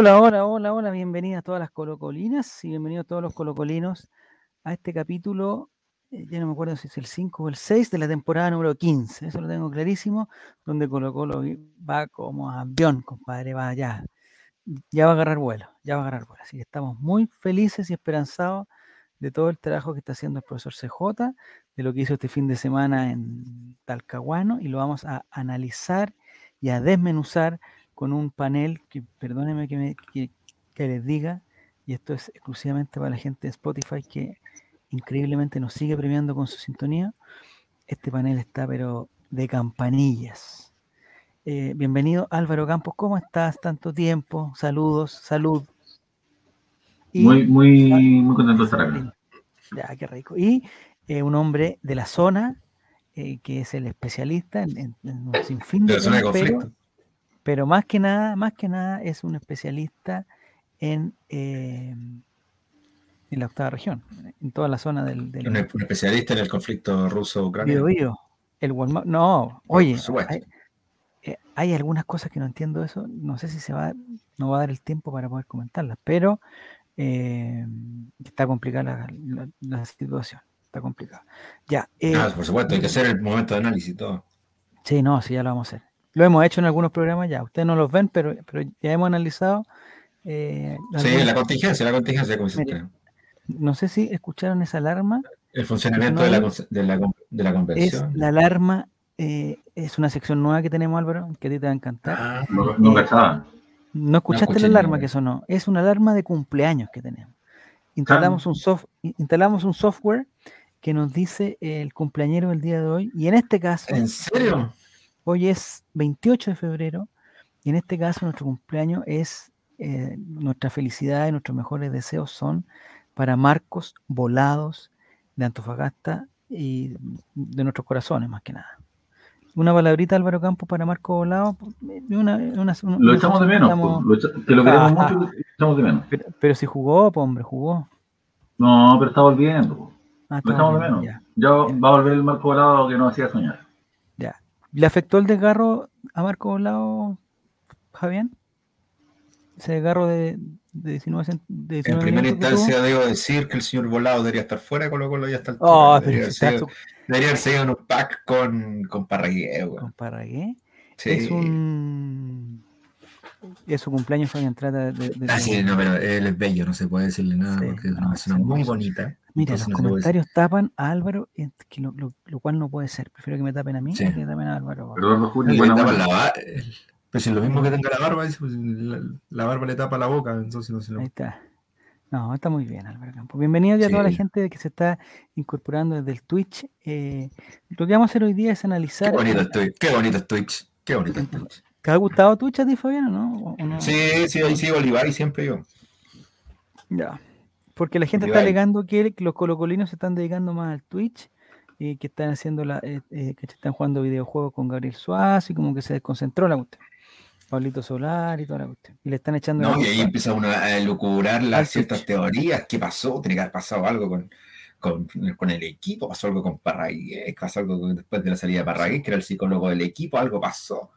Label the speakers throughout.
Speaker 1: Hola, hola, hola, hola, bienvenidas a todas las colocolinas y bienvenidos todos los colocolinos a este capítulo, eh, ya no me acuerdo si es el 5 o el 6 de la temporada número 15, eso lo tengo clarísimo, donde Colo Colo va como avión, compadre, va allá, ya va a agarrar vuelo, ya va a agarrar vuelo, así que estamos muy felices y esperanzados de todo el trabajo que está haciendo el profesor CJ, de lo que hizo este fin de semana en Talcahuano y lo vamos a analizar y a desmenuzar con un panel que, perdónenme que, me, que, les diga, y esto es exclusivamente para la gente de Spotify que increíblemente nos sigue premiando con su sintonía. Este panel está pero de campanillas. Eh, bienvenido Álvaro Campos, ¿cómo estás? Tanto tiempo, saludos, salud.
Speaker 2: muy, muy, muy contento de estar aquí.
Speaker 1: Ya, qué rico. Y eh, un hombre de la zona, eh, que es el especialista en, un sinfín de, de pero más que nada, más que nada es un especialista en, eh, en la octava región, en toda la zona del...
Speaker 3: un, especialista en el conflicto ruso-ucraniano.
Speaker 1: El no, oye, eh, hay, algunas cosas que no entiendo eso, no sé si se va, no va a dar el tiempo para poder comentarlas, pero eh, está complicada la, situación, está complicada. Ya.
Speaker 3: ah, por supuesto, hay que hacer el momento de análisis y todo.
Speaker 1: Sí, no, sí, ya lo vamos a hacer. Lo hemos hecho en algunos programas ya. Ustedes no los ven, pero, pero ya hemos analizado.
Speaker 3: Eh, sí, la contingencia, la contingencia, como se
Speaker 1: No sé si escucharon esa alarma.
Speaker 3: El funcionamiento de, la, de, la, de, la, convención.
Speaker 1: Es la alarma, eh, es una sección nueva que tenemos, Álvaro, que a ti te va a encantar.
Speaker 2: Ah, no, no,
Speaker 1: eh, no escuchaste la alarma que sonó. Es una alarma de cumpleaños que tenemos. Instalamos, un soft, instalamos un software que nos dice el cumpleañero del día de hoy. Y en este caso.
Speaker 3: ¿En serio?
Speaker 1: Hoy es 28 de febrero y en este caso nuestro cumpleaños es, eh, nuestra felicidad y nuestros mejores deseos son para Marcos Volados de Antofagasta y de nuestros corazones más que nada. Una palabrita Álvaro Campos para Marcos Volados.
Speaker 2: lo echamos de menos, te lo queremos mucho, lo echamos de menos.
Speaker 1: Pero, si jugó, pues hombre, jugó.
Speaker 2: No, pero está volviendo. Ah, lo echamos de menos. Ya. ya va a volver el Marco Volado que nos hacía soñar.
Speaker 1: ¿Le afectó el desgarro a Marco Volado, Javier? Ese desgarro de, de 19,
Speaker 3: de En primera instancia debo decir que el señor Volado debería estar fuera con lo ya está
Speaker 1: oh,
Speaker 3: debería, haber seguido en un pack con, con Parragué.
Speaker 1: ¿Con Parragué? Sí. Es un es su cumpleaños Fabián trata de,
Speaker 3: de, ah, sí, no, pero él es bello, no se puede decirle nada porque es una persona muy bonita.
Speaker 1: Mira, los comentarios tapan a Álvaro, que lo, lo, cual no puede ser. Prefiero que me tapen a mí que me tapen a Álvaro.
Speaker 3: Perdón, Julio, la barba. Pues si lo mismo que tenga la barba, pues, la, barba le tapa la boca, entonces no se lo...
Speaker 1: Ahí está. No, está muy bien, Álvaro Campo. Bienvenido ya a toda la gente que se está incorporando desde el Twitch. Eh, lo que vamos a hacer hoy día es analizar.
Speaker 3: Qué bonito es Twitch, qué bonito es Twitch, qué bonito es Twitch.
Speaker 1: ¿Te ha gustado Twitch a ti, Fabián, o no? no?
Speaker 3: Sí, sí, ahí sigo Olivar y siempre yo.
Speaker 1: Ya. Porque la gente está alegando que los colocolinos se están dedicando más al Twitch y que están haciendo la, eh, eh, que están jugando videojuegos con Gabriel Suárez y como que se desconcentró la cuestión. Pablito Solar y toda la cuestión. Y le están echando.
Speaker 3: No, y ahí empieza uno a lucurar las ciertas teorías. ¿Qué pasó? Tiene que haber pasado algo con, con, con, el equipo, pasó algo con Parragués, pasó algo después de la salida de Parragués, que era el psicólogo del equipo, algo pasó.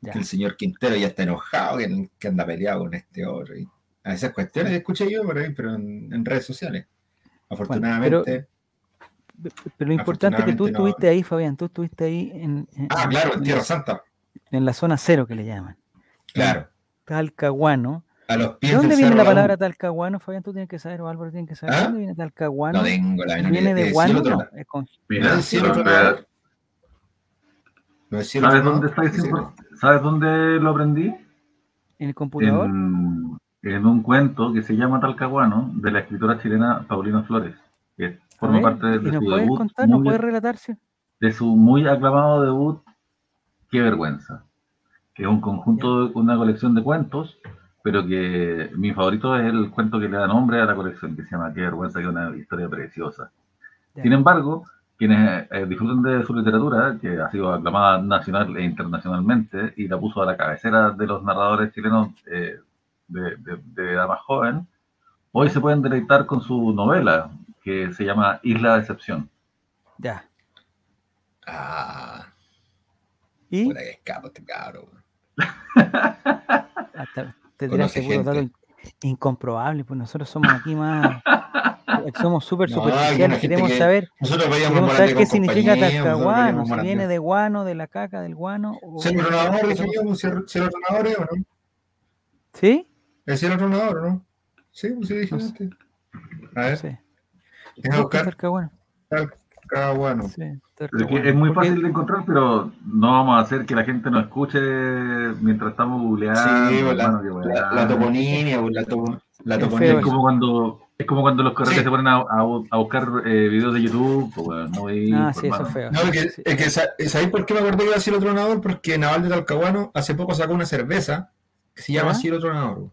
Speaker 3: Que el señor Quintero ya está enojado, que, que anda peleado con este otro. Y a esas cuestiones escuché yo por ahí, pero en, redes sociales. Afortunadamente.
Speaker 1: pero, lo importante es que tú estuviste ahí, Fabián, tú estuviste ahí en.
Speaker 3: ah, claro, en Tierra Santa.
Speaker 1: En la zona cero que le llaman.
Speaker 3: Claro.
Speaker 1: Talcahuano.
Speaker 3: A los pies
Speaker 1: ¿De dónde viene la palabra talcahuano, Fabián? Tú tienes que saber, o Álvaro tiene que saber. ¿De ¿Ah? dónde viene talcahuano?
Speaker 3: No tengo la
Speaker 1: Viene de guano. No,
Speaker 2: es con... Mira, ¿Sabes dónde está ¿Sabes dónde lo aprendí?
Speaker 1: ¿En el computador?
Speaker 2: en un cuento que se llama Talcahuano, de la escritora chilena Paulina Flores, que forma parte de,
Speaker 1: su
Speaker 2: debut.
Speaker 1: Contar, ¿No puede relatarse?
Speaker 2: De su muy aclamado debut, Qué vergüenza. Que es un conjunto, una colección de cuentos, pero que mi favorito es el cuento que le da nombre a la colección, que se llama Qué vergüenza, que es una historia preciosa. Sin embargo, quienes eh, disfruten de su literatura, que ha sido aclamada nacional e internacionalmente, y la puso a la cabecera de los narradores chilenos eh, de, de, más joven, hoy se pueden deleitar con su novela, que se llama Isla de Excepción.
Speaker 1: Ya.
Speaker 3: Ah.
Speaker 1: ¿Y?
Speaker 3: escapo este
Speaker 1: ah, está, te
Speaker 3: Conoce
Speaker 1: tiraste puros datos
Speaker 3: gente.
Speaker 1: in- incomprobables, pues nosotros somos aquí más, somos súper
Speaker 3: No,
Speaker 1: superficiales, queremos
Speaker 3: que-
Speaker 1: saber, queremos saber qué significa talcahuano, si viene de guano, de la caca del guano, o
Speaker 3: ¿eh, ¿o no?
Speaker 1: ¿Sí?
Speaker 3: ¿Es cielo tronador, no? Sí, pues sí, dije
Speaker 1: No sé.
Speaker 3: A ver,
Speaker 1: sé.
Speaker 3: déjame buscar
Speaker 1: Talcahuano.
Speaker 3: talcahuano.
Speaker 1: Sí,
Speaker 2: Pero es, es muy fácil de encontrar, pero no vamos a hacer que la gente nos escuche mientras estamos googleando.
Speaker 3: Sí, la,
Speaker 2: hermano, qué weá.
Speaker 3: la, la toponimia, la, topo- la
Speaker 1: Es
Speaker 2: Es
Speaker 3: toponimia.
Speaker 1: feo
Speaker 2: como cuando, es como cuando los correos
Speaker 3: Sí.
Speaker 2: se ponen a, a, a buscar eh, videos de YouTube. Pues, no veis,
Speaker 1: Ah,
Speaker 2: pues,
Speaker 1: sí, eso es feo.
Speaker 3: No, es que,
Speaker 1: Sí.
Speaker 3: es que sa- ¿sabéis por qué me acordé que era cielo tronador? Porque Naval de Talcahuano hace poco sacó una cerveza que se llama
Speaker 1: ¿Ah?
Speaker 3: cielo tronador.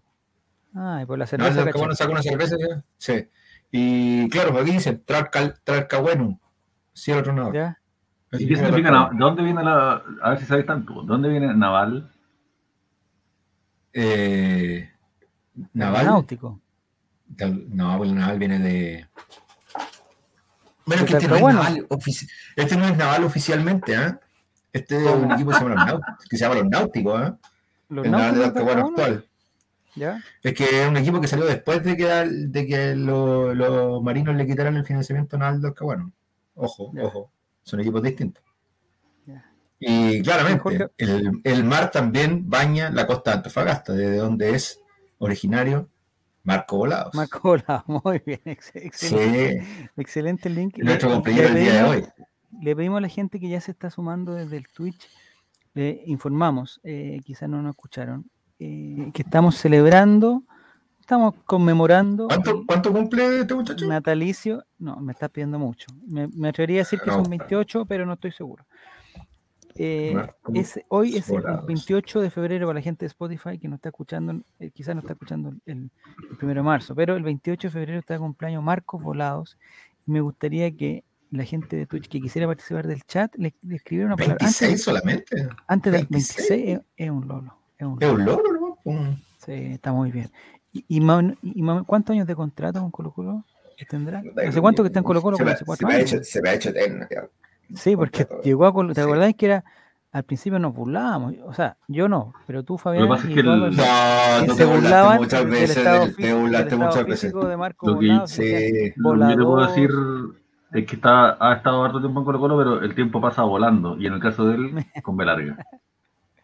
Speaker 1: Ah, y por la
Speaker 3: Naval de
Speaker 1: cerveza,
Speaker 3: Talcahuano
Speaker 1: caché.
Speaker 3: sacó una cerveza, ¿ya? sí. Y claro, aquí dice Talcal- Talcahuano, cielo tronador.
Speaker 1: ¿Ya?
Speaker 2: ¿Y qué significa? ¿De dónde viene la.? A ver si sabes tanto. ¿De dónde viene naval?
Speaker 3: Eh, Naval.
Speaker 1: Náutico.
Speaker 3: No, pues el naval viene de. Bueno, es que este no, es
Speaker 1: Talcahuano.
Speaker 3: naval, ofici- este no es naval oficialmente, ¿ah? Este es un
Speaker 1: ¿Cómo?
Speaker 3: equipo que se llama los Náuticos, que se llama los Náuticos, ¿ah?
Speaker 1: Los
Speaker 3: El naval de Talcahuano, actual.
Speaker 1: ¿Ya?
Speaker 3: Es que es un equipo que salió después de que, de que lo- los marinos le quitaran el financiamiento naval del Talcahuano. Ojo,
Speaker 1: Ya.
Speaker 3: ojo, son equipos distintos.
Speaker 1: Ya.
Speaker 3: Y claramente, el, el mar también baña la costa de Antofagasta, desde donde es originario Marco Volados.
Speaker 1: Marco Volado, muy bien, ex- excelente,
Speaker 3: Sí,
Speaker 1: excelente el link.
Speaker 3: nuestro compañero
Speaker 1: le
Speaker 3: el día de hoy.
Speaker 1: Le pedimos a la gente que ya se está sumando desde el Twitch, le informamos, eh, quizás no nos escucharon, eh, que estamos celebrando, estamos conmemorando
Speaker 3: ¿Cuánto, cuánto cumple este muchacho?
Speaker 1: natalicio. No, me está pidiendo mucho. Me, me atrevería a decir que
Speaker 3: No.
Speaker 1: son 28, pero no estoy seguro. Eh, es, hoy es el
Speaker 3: Volados.
Speaker 1: 28 de febrero para la gente de Spotify que no está escuchando, eh, quizás no está escuchando el, el 1 de marzo, pero el 28 de febrero está de cumpleaños Marcos Volados. Y me gustaría que la gente de Twitch que quisiera participar del chat le, le escribiera una palabra.
Speaker 3: 26
Speaker 1: Antes,
Speaker 3: solamente.
Speaker 1: antes del
Speaker 3: 26.
Speaker 1: 26 es, es un lolo. Es un
Speaker 3: Es un logro, ¿no? Un-
Speaker 1: Sí, está muy bien. ¿Y, y, y cuántos años de contrato con Colo Colo tendrá? ¿Hace cuánto que está en Colo Colo?
Speaker 3: Se me, se me ha hecho, se me ha hecho eterno. ya.
Speaker 1: Sí, porque
Speaker 3: contrato.
Speaker 1: llegó a Colo, ¿te
Speaker 3: Sí.
Speaker 1: acordáis que era al principio nos burlábamos? O sea, yo no, pero tú, Fabián,
Speaker 2: pasa es que el-
Speaker 3: No,
Speaker 1: que se
Speaker 3: te burlaste
Speaker 1: burlaban
Speaker 3: muchas veces, del- te burlaste muchas veces.
Speaker 1: de Marco
Speaker 2: Lo que-
Speaker 3: Sí,
Speaker 2: Lo que yo te puedo decir es que está, ha estado harto tiempo en Colo Colo, pero el tiempo pasa volando. Y en el caso de él, con B larga.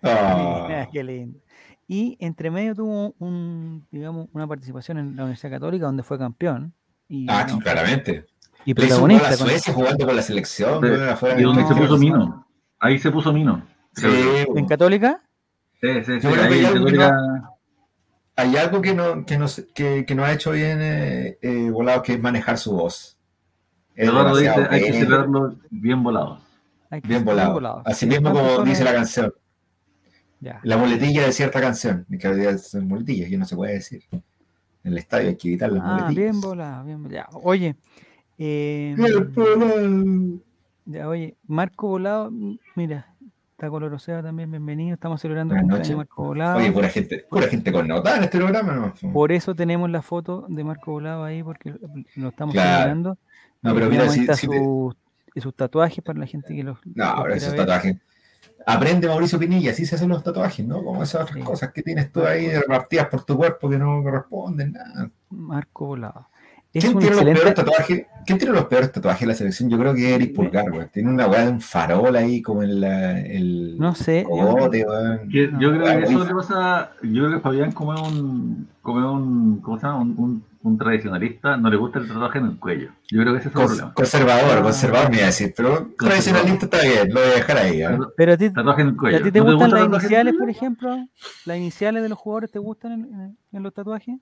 Speaker 3: Ah,
Speaker 1: Qué lindo. Y entre medio tuvo un, digamos, una participación en la Universidad Católica donde fue campeón y,
Speaker 3: ah,
Speaker 1: no,
Speaker 3: claramente.
Speaker 1: y
Speaker 3: Le hizo un gol a
Speaker 1: protagonista. con-
Speaker 3: Suecia jugando con la selección. Afuera
Speaker 2: Y donde
Speaker 3: del
Speaker 2: se puso. Mino. Ahí se puso Mino.
Speaker 3: Sí,
Speaker 1: ¿En. Católica?
Speaker 2: Sí, sí, sí. Ahí
Speaker 3: hay
Speaker 2: en
Speaker 3: algo que
Speaker 2: Católica-
Speaker 3: Hay algo que no, que no, que, que no ha hecho bien eh, eh, Volado, que es manejar su voz. Es
Speaker 2: dice, hay que celebrarlo bien volado.
Speaker 3: Bien volado. Así mismo
Speaker 1: ¿Cuántos
Speaker 3: como dice la canción. La muletilla de cierta canción. Que había son muletillas, que no se puede decir. En el estadio hay que evitar las
Speaker 1: Ah,
Speaker 3: muletillas.
Speaker 1: bien volado, bien volado. Oye, eh, ya, oye, Marco Volado, mira, está Colorosea también, bienvenido. Estamos celebrando el de. Marco Volado.
Speaker 3: Oye, pura gente, pura gente connotada en este programa, ¿no?
Speaker 1: Por eso tenemos la foto de Marco Volado ahí, porque lo estamos
Speaker 3: Claro.
Speaker 1: celebrando.
Speaker 3: No, pero mira, si, te-
Speaker 1: sus, y sus tatuajes para la gente que los.
Speaker 3: No,
Speaker 1: los
Speaker 3: pero esos tatuajes. Aprende Mauricio Pinilla, así se hacen los tatuajes, ¿no? Como esas otras
Speaker 1: Sí.
Speaker 3: cosas que tienes tú ahí repartidas por tu cuerpo que no corresponden, nada.
Speaker 1: Marco Volado.
Speaker 3: ¿Quién tiene, los
Speaker 1: excelente.
Speaker 3: peores tatuajes? ¿Quién tiene los peores tatuajes de la selección? Yo creo que es Eric Pulgar, güey. Tiene una weá de un farol ahí como en la, el
Speaker 1: No sé. yo-
Speaker 3: cogote, weón.
Speaker 2: Que
Speaker 1: No.
Speaker 2: yo creo que eso le pasa, yo creo que Fabián como es un, como es un, ¿cómo se llama? Un, un, un tradicionalista, no le gusta el tatuaje en el cuello. Yo creo que ese es el
Speaker 3: Cons-
Speaker 2: problema.
Speaker 3: conservador,
Speaker 1: Ah.
Speaker 3: conservador me iba a decir, pero tradicionalista está bien, lo voy a dejar ahí. ¿eh?
Speaker 1: Pero a ti,
Speaker 2: Tatuaje en el
Speaker 1: ¿y
Speaker 2: cuello.
Speaker 1: a ti te
Speaker 2: ¿No
Speaker 1: gustan
Speaker 2: gusta
Speaker 1: las
Speaker 2: el el
Speaker 1: iniciales, por ejemplo? ¿Las iniciales de los jugadores te gustan en, en- en los tatuajes?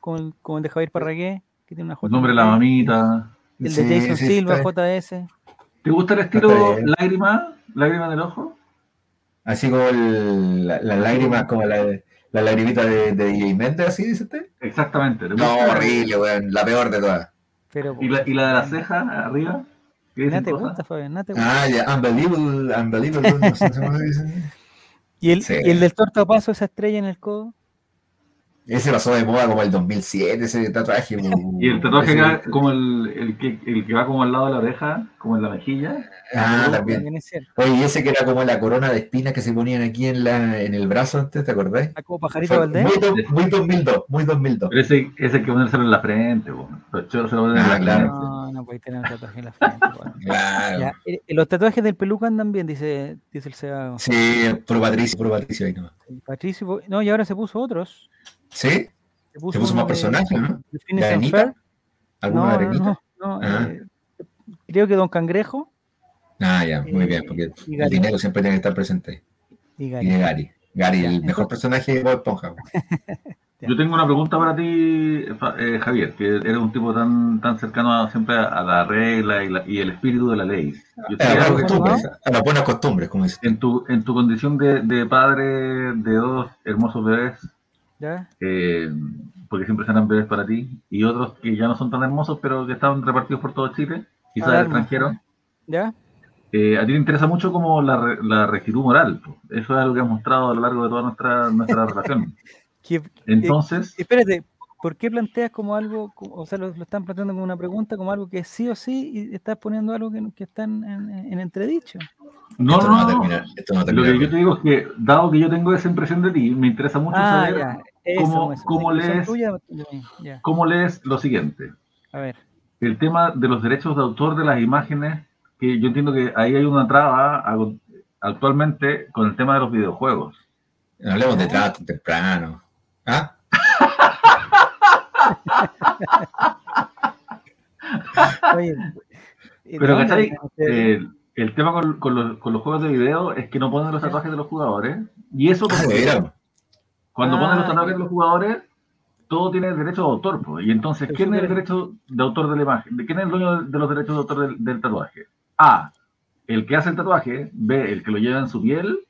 Speaker 1: Como el, como el de Javier Parragué, que tiene una
Speaker 2: El
Speaker 1: J.
Speaker 2: nombre de la mamita.
Speaker 1: El de
Speaker 3: Sí,
Speaker 1: Jason
Speaker 3: sí,
Speaker 1: Silva,
Speaker 3: está-
Speaker 1: JS.
Speaker 2: ¿Te gusta el estilo lágrima? ¿Lágrima del ojo?
Speaker 3: Así como el- la- las lágrimas, como la, la lagrimita de, de DJ Méndez, así dice usted.
Speaker 2: Exactamente. ¿te
Speaker 3: No, horrible, weón, la peor de todas.
Speaker 1: Pero,
Speaker 2: ¿Y la, y la de la ceja arriba? ¿Qué
Speaker 1: Nada
Speaker 2: dicen
Speaker 1: te gusta, Fabián, nada te gusta.
Speaker 3: Ah, ya, unbelievable, unbelievable, no sé cómo se dice.
Speaker 1: ¿Y, el,
Speaker 3: sí.
Speaker 1: y el del tortapaso, esa estrella en el codo?
Speaker 3: Ese pasó de moda como el 2007, ese tatuaje.
Speaker 2: y el tatuaje ese, como el, el, que, el que va como al lado de la oreja, como en la mejilla.
Speaker 3: Ah, también. Oye, y ese que era como la corona de espinas que se ponían aquí en, la, en el brazo antes, ¿te acordás?
Speaker 1: Ah, como pajarito Valdés.
Speaker 3: Muy, muy 2002, muy 2002.
Speaker 2: Pero ese, ese que ponérselo en la frente, los choros se lo ponen
Speaker 3: Ah,
Speaker 2: en la
Speaker 3: claro.
Speaker 2: frente.
Speaker 1: No, no podéis tener un tatuaje en la frente.
Speaker 3: Claro.
Speaker 1: Ya, eh, los tatuajes del peluca andan bien, dice, dice el Seba.
Speaker 3: Sí, puro Patricio, puro Patricio ahí nomás.
Speaker 1: Patricio, no, y ahora se puso otros.
Speaker 3: ¿Sí?
Speaker 1: Se
Speaker 3: Se puso
Speaker 1: uno
Speaker 3: más personajes, ¿no?
Speaker 1: de. Ferb.
Speaker 3: ¿Alguna
Speaker 1: No,
Speaker 3: Arenita?
Speaker 1: no, no,
Speaker 3: Ah.
Speaker 1: eh, creo que Don Cangrejo
Speaker 3: Ah, ya, muy
Speaker 1: Eh,
Speaker 3: bien, porque el
Speaker 1: Gary.
Speaker 3: dinero siempre tiene que estar presente.
Speaker 1: y Gary.
Speaker 3: de Gary. Gary,
Speaker 1: Ya,
Speaker 3: el
Speaker 1: entonces-
Speaker 3: mejor personaje de Bob Esponja.
Speaker 2: Yo tengo una pregunta para ti, eh, Javier, que eres un tipo tan, tan cercano a- siempre a, a la regla y, la- y el espíritu de la ley. Yo
Speaker 3: A las buenas costumbres, a las buenas costumbres, como dice.
Speaker 2: en, tu, en tu condición de, de padre de dos hermosos bebés,
Speaker 1: ¿Ya?
Speaker 2: eh, porque siempre serán bebés para ti, y otros que ya no son tan hermosos, pero que están repartidos por todo Chile, quizás
Speaker 1: Ah,
Speaker 2: extranjeros,
Speaker 1: ¿Ya?
Speaker 2: eh, a ti te interesa mucho como la, re- la rectitud moral. po. Eso es algo que has mostrado a lo largo de toda nuestra, nuestra relación. Entonces,
Speaker 1: Espérate, ¿por qué planteas como algo, o sea, lo, lo están planteando como una pregunta, como algo que es sí o sí, y estás poniendo algo que, no- que está en, en- en entredicho?
Speaker 2: no,
Speaker 3: esto
Speaker 2: no,
Speaker 3: a
Speaker 2: no,
Speaker 3: terminar. Esto no va a
Speaker 2: Lo que yo te digo es que, dado que yo tengo esa impresión de ti, me interesa mucho
Speaker 1: Ah,
Speaker 2: saber
Speaker 1: ya, eso,
Speaker 2: cómo-
Speaker 1: eso,
Speaker 2: cómo lees-
Speaker 1: tuya
Speaker 2: cómo lees lo siguiente.
Speaker 1: a ver.
Speaker 2: El tema de los derechos de autor de las imágenes, que yo entiendo que ahí hay una traba actualmente con el tema de los videojuegos.
Speaker 3: No hablemos de trato temprano. ¿Ah?
Speaker 1: Oye, ¿y
Speaker 2: Pero, ¿cachai?
Speaker 1: andan ustedes?
Speaker 2: El, el tema con, con los, con los juegos de video es que no ponen los tatuajes de los jugadores. Y eso,
Speaker 3: Ah, veras.
Speaker 2: Cuando
Speaker 1: Ah,
Speaker 2: ponen los tatuajes de los jugadores, todo tiene derecho de autor. pues. Y entonces, ¿quién es el derecho de autor de la imagen? ¿De quién es el dueño de los derechos de autor del, del tatuaje? A. El que hace el tatuaje. B. El que lo lleva en su piel.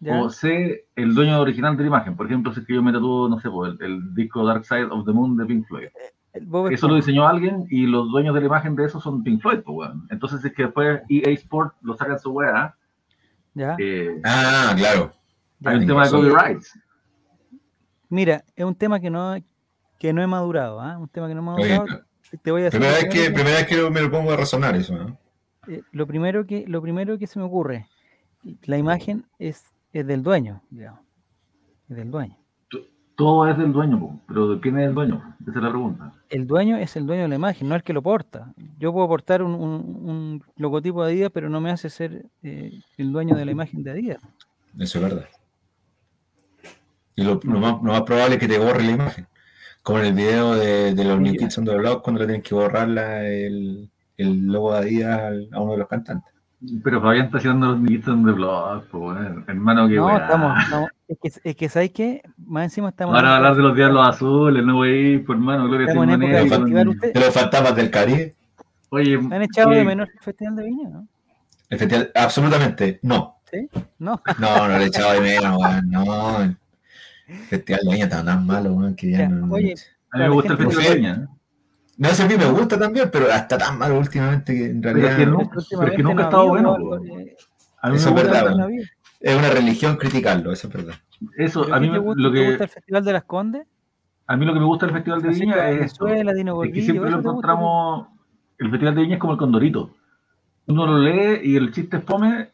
Speaker 1: ¿Ya?
Speaker 2: O C. El dueño original de la imagen. Por ejemplo, si es que yo me tatúo, no sé, el, el disco Dark Side of the Moon de Pink Floyd.
Speaker 1: El Bob
Speaker 2: Eso lo diseñó alguien y los dueños de la imagen de eso son Pink Floyd, pues. Entonces es que después EA Sport lo saca en su weá.
Speaker 1: ¿Ya?
Speaker 2: eh,
Speaker 3: Ah, claro.
Speaker 1: Ya.
Speaker 2: hay un tema de
Speaker 3: eso-
Speaker 2: copyrights.
Speaker 1: Mira, es un tema que no, que no he madurado, ¿ah? Un tema que no he
Speaker 3: Oye,
Speaker 1: madurado. Te voy a decir.
Speaker 3: primera vez, que,
Speaker 1: primero
Speaker 3: primera vez que me lo pongo a razonar eso, ¿no?
Speaker 1: eh, lo primero que lo primero que se me ocurre, la imagen es, es del dueño, digamos. Es del dueño.
Speaker 2: Todo es del dueño, pero ¿de quién es el dueño? Esa es la pregunta.
Speaker 1: El dueño es el dueño de la imagen, no el que lo porta. Yo puedo portar un, un- un logotipo de Adidas, pero no me hace ser eh, el dueño de la imagen de Adidas.
Speaker 3: Eso es verdad. Y lo, lo más, lo más probable es que te borre la imagen. Como en el video de, de los New
Speaker 1: Sí.
Speaker 3: Kids on the Block, cuando le tienen que borrar la- el, el logo de Adidas al- a uno de los cantantes.
Speaker 2: Pero Fabián está haciendo los niñitos de blog, po, weón. hermano, que
Speaker 1: No, estamos, estamos- es que, es que ¿sabes qué? Más encima estamos
Speaker 2: Ahora
Speaker 1: en
Speaker 2: hablar de los diablos azules, no wey, por hermano, Gloria
Speaker 1: época de
Speaker 3: los fantasmas del Caribe.
Speaker 2: Oye,
Speaker 1: ¿Han echado
Speaker 2: ¿qué-
Speaker 1: de menos el Festival de Viña? ¿no?
Speaker 3: El festival- absolutamente, no.
Speaker 1: No.
Speaker 3: No, no le he echado de menos, weón. No. El festival de Viña está tan malo, que ya
Speaker 1: Ya,
Speaker 3: no.
Speaker 1: oye,
Speaker 2: a mí me gusta el festival de Viña. ¿eh?
Speaker 3: No sé, a mí me gusta también, pero está tan malo últimamente que en realidad
Speaker 2: que no- pero es que nunca ha estado bueno,
Speaker 1: eh,
Speaker 2: A mí
Speaker 3: Eso
Speaker 2: me
Speaker 3: es verdad,
Speaker 1: no
Speaker 3: es una religión criticarlo, eso es verdad.
Speaker 2: eso.
Speaker 1: ¿Pero
Speaker 2: A mí,
Speaker 1: te
Speaker 2: me-
Speaker 1: gusta,
Speaker 2: lo
Speaker 1: te gusta
Speaker 2: que,
Speaker 1: el Festival de las Condes?
Speaker 2: a mí lo que me gusta del festival de
Speaker 1: Así
Speaker 2: Viña
Speaker 1: que
Speaker 2: es
Speaker 1: Dino
Speaker 2: Es que siempre lo
Speaker 1: ¿eso
Speaker 2: encontramos. El festival de Viña es como el condorito. Uno lo lee y el chiste es fome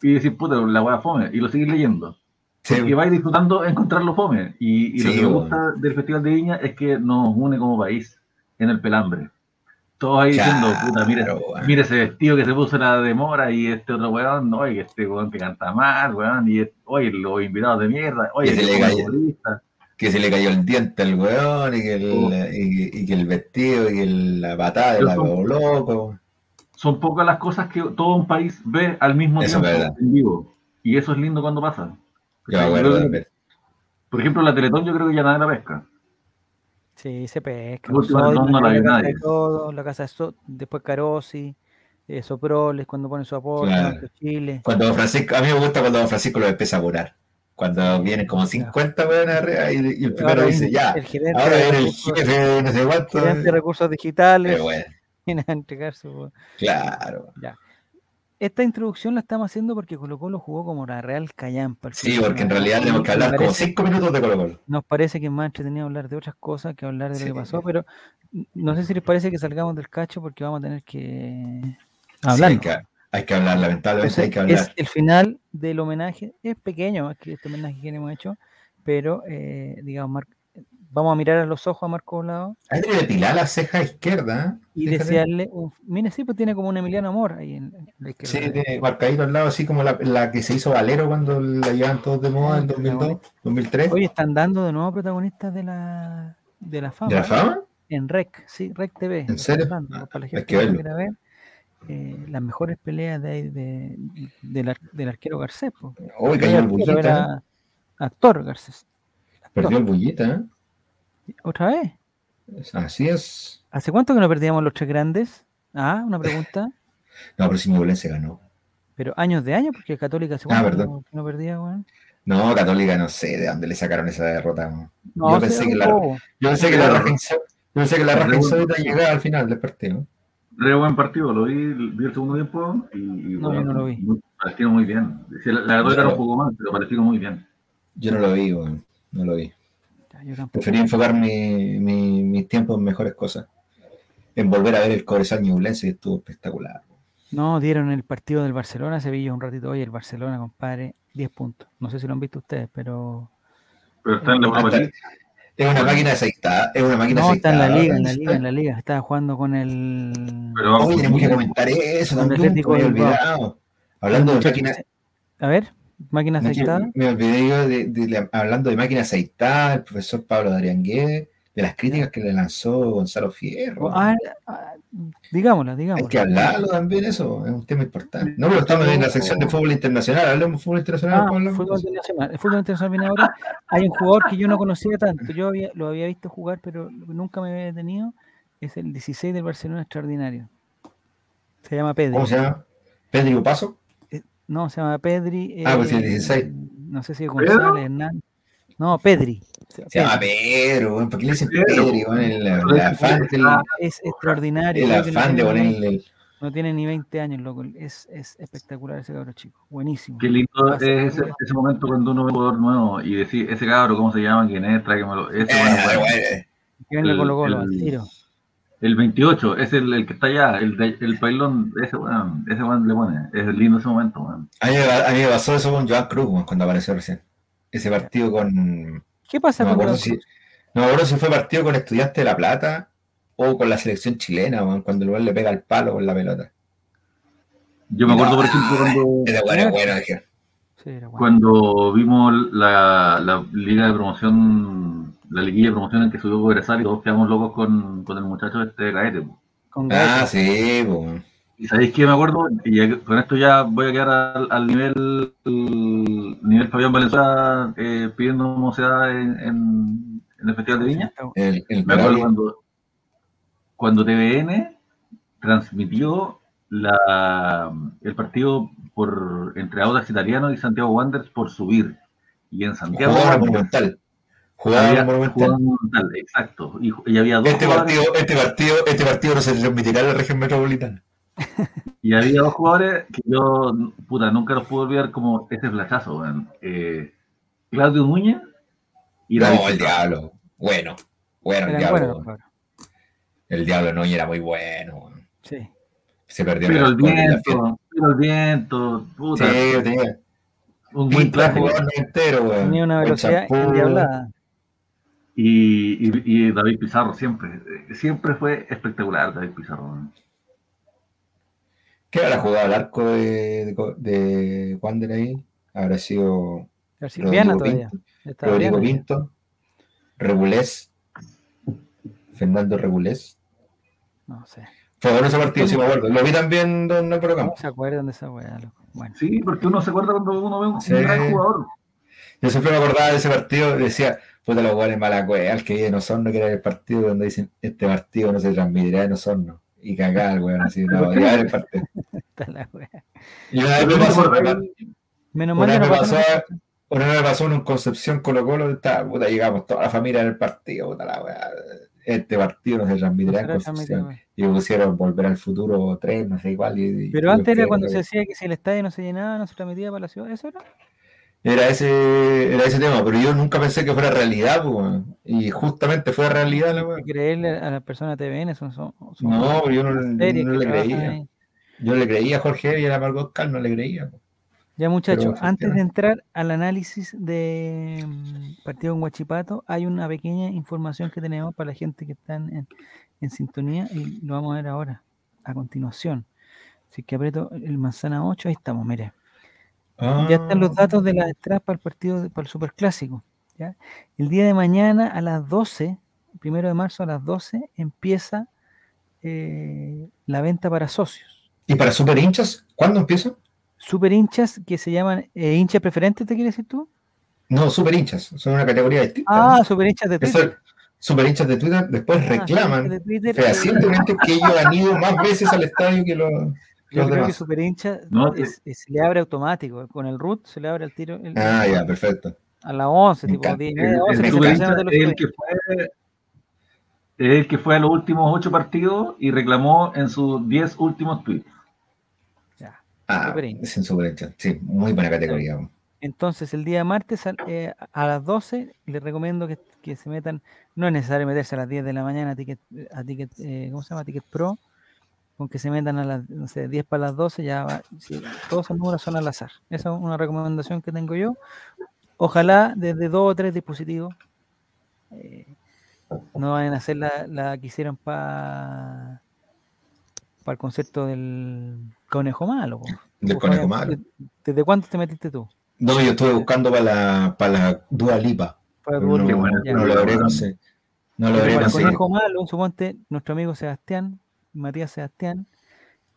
Speaker 2: y decís, puta, la weá fome, y lo seguís leyendo.
Speaker 3: Sí,
Speaker 2: Y vais disfrutando encontrarlo fome. Y, y lo que me
Speaker 3: bueno.
Speaker 2: gusta del festival de Viña es que nos une como país en el pelambre. Todos ahí diciendo, puta, mira, mira ese vestido que se puso la demora y este otro weón, no, oye, este weón que canta mal, weón, y este- oye, los invitados de mierda, oye,
Speaker 3: Que se le cayó. que se le cayó el diente al weón y que el,
Speaker 2: Oh.
Speaker 3: y, y que el vestido y que la patada de la loco.
Speaker 2: son pocas las cosas que todo un país ve al mismo
Speaker 3: Eso
Speaker 2: tiempo en vivo. Y eso es lindo cuando pasa.
Speaker 3: Yo me acuerdo de
Speaker 2: por ejemplo, la Teletón yo creo que ya nada la pesca.
Speaker 1: Sí, se pesca.
Speaker 2: La última no, no la
Speaker 1: casa
Speaker 2: nadie.
Speaker 1: de todo, la casa de So- después Carosi, eh, Soproles cuando pone su aporte,
Speaker 3: Claro.
Speaker 1: Chile.
Speaker 3: Cuando Don Francisco, a mí me gusta cuando Don Francisco lo empieza a curar. Cuando vienen como 50 weones arriba y, y el primero
Speaker 1: Ahora
Speaker 3: dice, ya,
Speaker 1: el gerente
Speaker 3: ahora
Speaker 1: de
Speaker 3: viene el jefe de no sé cuánto.
Speaker 1: gerente de recursos digitales
Speaker 3: Pero bueno,
Speaker 1: viene a entregar su...
Speaker 3: claro.
Speaker 1: Esta introducción la estamos haciendo porque Colo Colo jugó como la Real Callampa.
Speaker 3: Sí, porque en realidad tenemos que hablar como
Speaker 1: parece-
Speaker 3: cinco minutos de Colo Colo.
Speaker 1: Nos parece que es más entretenido hablar de otras cosas que hablar de lo que pasó, pero no sé si les parece que salgamos del cacho porque vamos a tener que
Speaker 3: Sí,
Speaker 1: hablar.
Speaker 3: hay, que, hay que hablar, lamentablemente hay que
Speaker 1: es
Speaker 3: hablar.
Speaker 1: el final del homenaje, es pequeño más que este homenaje que hemos hecho, pero eh, digamos, vamos a mirar a los ojos a Marco Volado
Speaker 3: Ahí tiene depilar la ceja izquierda. ¿eh?
Speaker 1: y desearle un... Mira, sí, pues tiene como un Emiliano Amor ahí en, en la izquierda.
Speaker 3: Sí, tiene marcadito al lado, así como la, la que se hizo Valero cuando la llevan todos de moda en 2002, 2003.
Speaker 1: Oye, están dando de nuevo protagonistas de la, de la fama.
Speaker 3: ¿De la fama?
Speaker 1: En REC, sí, REC TV.
Speaker 3: ¿En serio?
Speaker 1: dando,
Speaker 3: Ah,
Speaker 1: para la
Speaker 3: hay
Speaker 1: gente
Speaker 3: que
Speaker 1: que ver eh, las mejores peleas de, de- del, ar- del arquero Garcés. No
Speaker 3: cayó el bullita. ¿eh?
Speaker 1: era actor Garcés.
Speaker 3: Perdió el bullita, ¿eh?
Speaker 1: ¿Otra vez?
Speaker 3: Así es.
Speaker 1: ¿Hace cuánto que no perdíamos los tres grandes? Ah, una pregunta.
Speaker 3: No, pero si Ñublense ganó.
Speaker 1: Pero años de años, porque Católica hace
Speaker 3: Ah,
Speaker 1: cuánto
Speaker 3: verdad.
Speaker 1: que no, no perdía, weón.
Speaker 3: No, Católica no sé de dónde le sacaron esa derrota. weón.
Speaker 1: No,
Speaker 3: Yo pensé que la-. Yo pensé que la raja yo pensé que la raja
Speaker 2: Re bueno.
Speaker 3: insólita llegaba al final del partido.
Speaker 2: Re buen partido, lo vi, vi el segundo tiempo y, y
Speaker 1: No, yo no lo vi.
Speaker 2: Palestino muy bien. La, la Católica era un poco más, pero Palestino muy bien.
Speaker 3: Yo no lo vi, weón. No lo vi.
Speaker 1: Yo.
Speaker 3: Preferí enfocar mi, mi, mis tiempos en mejores cosas. En volver a ver el Cobresal Ñublense, que estuvo espectacular.
Speaker 1: No, dieron el partido del Barcelona, Sevilla un ratito. Oye, el Barcelona, compadre, 10 puntos. No sé si lo han visto ustedes, pero.
Speaker 2: Pero está en la Europa League.
Speaker 3: Es una máquina aceitada. Es una máquina
Speaker 1: No, está en la liga, en la liga, en la liga. Estaba jugando con el.
Speaker 2: Pero vamos,
Speaker 3: Hoy tenemos que comentar eso también. Hablando de máquina,
Speaker 1: A ver, máquina
Speaker 3: me,
Speaker 1: aceitada.
Speaker 3: me olvidé yo de, de la- hablando de máquina aceitada, el profesor Pablo Dariangué, de las críticas que le lanzó Gonzalo Fierro.
Speaker 1: Ah, ah, digámosla,
Speaker 3: Hay que hablarlo también, eso es un tema importante. No, pero estamos en la sección de fútbol internacional, hablemos de fútbol internacional.
Speaker 1: Ah, fútbol internacional. El fútbol internacional viene ahora. Hay un jugador que yo no conocía tanto. Yo había, lo había visto jugar, pero nunca me había detenido. Es el 16 del Barcelona extraordinario. Se llama Pedri.
Speaker 3: ¿Cómo se llama? ¿Pedro Paso?
Speaker 1: No, se llama Pedri.
Speaker 3: Ah, pues sí,
Speaker 1: eh,
Speaker 3: el 16.
Speaker 1: No sé si es González, Hernán. No, Pedri.
Speaker 3: Se llama Pedro, ¿por qué le dicen
Speaker 2: Pedro.
Speaker 3: Pedro? weón? El, el afán, del-
Speaker 1: Es extraordinario.
Speaker 3: el afán de
Speaker 1: tiene ni-
Speaker 3: ponerle
Speaker 1: No tiene ni 20 años, loco. Es, es espectacular ese cabrón chico. Buenísimo.
Speaker 2: Qué lindo es ese, ese momento cuando uno ve un jugador nuevo y decir, ese cabro, ¿cómo se llama? ¿Quién es? Tráigamelo. Ese, bueno,
Speaker 3: Eh,
Speaker 2: bueno.
Speaker 3: weón,
Speaker 1: Que venga Colo Colo, al tiro.
Speaker 2: El 28, es el, el que está allá, el, el pailón, ese weón, ese weón le pone. Es lindo ese momento, weón.
Speaker 3: A mí, me, a mí me pasó eso con Joan Cruz weón, cuando apareció recién. Ese partido con.
Speaker 1: ¿Qué pasa
Speaker 3: No me
Speaker 1: con
Speaker 3: acuerdo si, no me acuerdo si fue partido con Estudiantes de La Plata o con la selección chilena, weón, cuando el weón le pega el palo con la pelota.
Speaker 2: Yo me acuerdo, por ejemplo, cuando,
Speaker 3: Ese weón es bueno, dije.
Speaker 1: Sí, era bueno.
Speaker 2: cuando vimos la, la liga de promoción, la liguilla de promoción en que subió Cobresal y todos quedamos locos con, con el muchacho este de.
Speaker 1: Con
Speaker 3: Ah, sí, pues.
Speaker 2: Y sabéis que me acuerdo, y con esto ya voy a quedar al, al nivel el nivel Fabián Valenzuela eh, pidiendo mocedad en, en, en el Festival de Viña.
Speaker 3: El, el
Speaker 2: Me acuerdo cuando, cuando TVN transmitió la, el partido por entre Audax Italiano y Santiago Wanderers por subir. Y en Santiago Wanderers
Speaker 3: monumental. Jugaba
Speaker 2: había
Speaker 3: monumental.
Speaker 2: exacto. Y, y había dos
Speaker 3: Este
Speaker 2: jugadores,
Speaker 3: partido, este partido, este partido no se transmitirá en la región metropolitana.
Speaker 2: y había dos jugadores que yo puta, nunca los puedo olvidar como este flachazo, weón. Eh, Claudio Núñez y David
Speaker 3: No, el diablo. Bueno, bueno, el diablo. El diablo no era muy bueno. weón.
Speaker 1: Sí.
Speaker 3: Se perdió
Speaker 2: Pero el viento, pero el viento, puta,
Speaker 3: Sí, tenía.
Speaker 2: un buen traje.
Speaker 3: entero, weón.
Speaker 1: Tenía una velocidad endiablada.
Speaker 2: Y, y, y David Pizarro siempre, eh, siempre fue espectacular David Pizarro.
Speaker 3: ¿Qué habrá jugado el arco de, de, de Wander ahí? Habrá sido Rodrigo
Speaker 1: todavía.
Speaker 3: Pinto, Rodrigo. Pinto, Regulés, Fernando Regulés.
Speaker 1: No sé.
Speaker 3: Fue bueno ese partido, sí me acuerdo. Lo vi también don Álvaro
Speaker 1: ¿Cómo
Speaker 3: Campos.
Speaker 1: se acuerdan de esa weá, loco? Bueno.
Speaker 2: Sí, porque uno se acuerda cuando uno ve un, un
Speaker 3: Sí.
Speaker 2: gran jugador.
Speaker 3: Yo siempre me acordaba de ese partido y decía, puta los goles mala cueva, el que vive en Osorno, que era el partido donde dicen, este partido no se transmitirá en Osorno. Y cagá el weón, así, no, ya era el partido.
Speaker 1: Está.
Speaker 3: Y una vez me pasó.
Speaker 1: Menos
Speaker 3: Una
Speaker 1: mal
Speaker 3: me
Speaker 1: pasó
Speaker 3: una vez me pasó en un Concepción Colo Colo, estaba, puta, llegamos toda la familia en el partido, puta la weá. este partido no se transmitirá en Concepción. Y pusieron Volver al Futuro 3, no sé igual. Y, y-
Speaker 1: Pero antes era cuando se decía que si el estadio no se llenaba, no se transmitía para la ciudad. ¿Eso era?
Speaker 3: Era ese, era ese tema, pero yo nunca pensé que fuera realidad, pues, y justamente fue realidad la weá.
Speaker 1: Creerle a las personas de TVN, son, son, son
Speaker 3: No, yo no, no le creía.
Speaker 1: ahí.
Speaker 3: Yo le creía a Jorge y a la Margot Cal, no le creía. pues.
Speaker 1: Ya muchachos, antes de entrar al análisis de mm, partido en Huachipato, hay una pequeña información que tenemos para la gente que está en, en sintonía y lo vamos a ver ahora, a continuación. Así que aprieto el manzana 8, ahí estamos, mire. Ya están los datos de las entradas para el partido, para el Superclásico. ¿ya? El día de mañana a las 12, primero de marzo a las 12, empieza eh, la venta para socios.
Speaker 3: ¿Y para super hinchas? ¿Cuándo empieza?
Speaker 1: Super hinchas que se llaman eh, hinchas preferentes, ¿te quieres decir tú?
Speaker 3: No, super hinchas, son una categoría distinta.
Speaker 1: Ah,
Speaker 3: ¿no?
Speaker 1: super hinchas de Twitter.
Speaker 3: super hinchas de Twitter después
Speaker 1: Ah,
Speaker 3: reclaman
Speaker 1: de Twitter,
Speaker 3: fehacientemente que ellos han ido más veces al estadio que los,
Speaker 1: Yo creo que super hincha
Speaker 2: No,
Speaker 1: es- es- se le abre automático. Con el root se le abre el tiro el-
Speaker 3: Ah, ya, perfecto.
Speaker 1: a las 11,
Speaker 3: Me
Speaker 1: tipo
Speaker 3: encanta.
Speaker 1: 10,
Speaker 2: El, el
Speaker 1: 11, que se
Speaker 2: super
Speaker 1: cancelan
Speaker 2: hincha
Speaker 1: de los
Speaker 2: es el que fue el que fue a los últimos ocho partidos y reclamó en sus diez últimos tweets.
Speaker 1: Ya.
Speaker 3: Ah,
Speaker 1: Super hincha.
Speaker 3: es en super hinchas. Sí, muy buena categoría.
Speaker 1: Entonces, el día martes al- eh, a las 12, les recomiendo que, que se metan. No es necesario meterse a las 10 de la mañana a Ticket, a ticket eh, ¿cómo se llama? Ticket Pro. Con que se metan a las no sé, 10 para las 12, ya va. todos esos números son al azar. Esa es una recomendación que tengo yo. Ojalá desde dos o tres dispositivos. eh, no vayan a hacer la, la que hicieron para el concepto del conejo malo. po.
Speaker 3: Del conejo malo.
Speaker 1: ¿Desde cuándo te metiste tú?
Speaker 3: No, yo estuve buscando para la, para la Dua Lipa.
Speaker 1: Para
Speaker 3: no,
Speaker 2: Qué bueno,
Speaker 1: ya.
Speaker 3: no logré conseguir. No
Speaker 1: Pero
Speaker 3: logré
Speaker 1: el
Speaker 3: conseguir.
Speaker 1: conejo malo, suponte, nuestro amigo Sebastián, Matías Sebastián,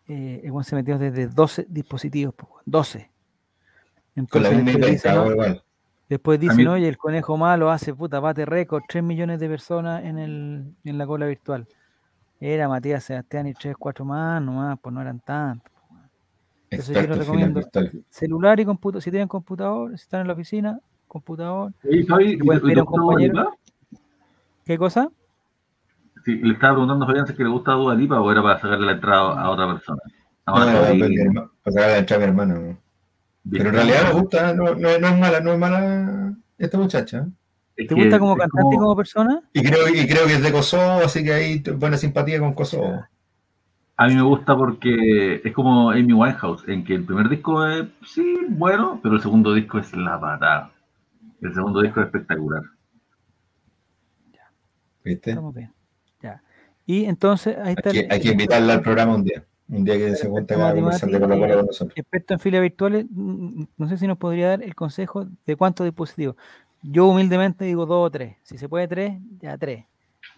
Speaker 1: eh, el se metió desde 12 dispositivos, po, weón, 12.
Speaker 3: Con la
Speaker 1: Entonces,
Speaker 3: misma
Speaker 1: después dice, no,
Speaker 3: igual.
Speaker 1: después
Speaker 2: mí-
Speaker 1: dicen, oye, el conejo malo hace puta bate récord, 3 millones de personas en, el, en la cola virtual. Era Matías Sebastián y 3, 4 más, nomás, pues no eran tantos. Entonces yo les
Speaker 3: Experto en filas
Speaker 1: recomiendo celular y computador, si tienen computador, si están en la oficina, computador. Si pueden
Speaker 2: ¿y- y
Speaker 1: un compañero. ¿Qué cosa?
Speaker 2: Sí, le estaba preguntando a Fabián si es que le gusta Dua Lipa o era para sacarle la entrada a otra persona.
Speaker 3: No,
Speaker 2: Ahora,
Speaker 3: para sacar la entrada a mi hermano. Pero en realidad me gusta, no, no, no es mala, no es mala esta muchacha.
Speaker 2: Es
Speaker 1: ¿Te
Speaker 2: que
Speaker 1: gusta como cantante y como persona?
Speaker 3: Y creo, y creo que es de Kosovo, así que hay buena simpatía con Kosovo.
Speaker 2: A mí me gusta porque es como Amy Winehouse, en que el primer disco es, sí, bueno, pero el segundo disco es la patada. El segundo disco es espectacular.
Speaker 3: ¿Viste?
Speaker 1: Estamos bien. Y entonces ahí está
Speaker 3: Hay que,
Speaker 1: el-
Speaker 3: hay que invitarla al programa un día. Un día que se junte
Speaker 1: Perfecto,
Speaker 3: a conversar de
Speaker 1: Mati,
Speaker 3: Colo Colo
Speaker 1: eh,
Speaker 3: con nosotros.
Speaker 1: experto en filas virtuales. mm, No sé si nos podría dar el consejo de cuántos dispositivos. Yo humildemente digo dos o tres. Si se puede tres, ya tres.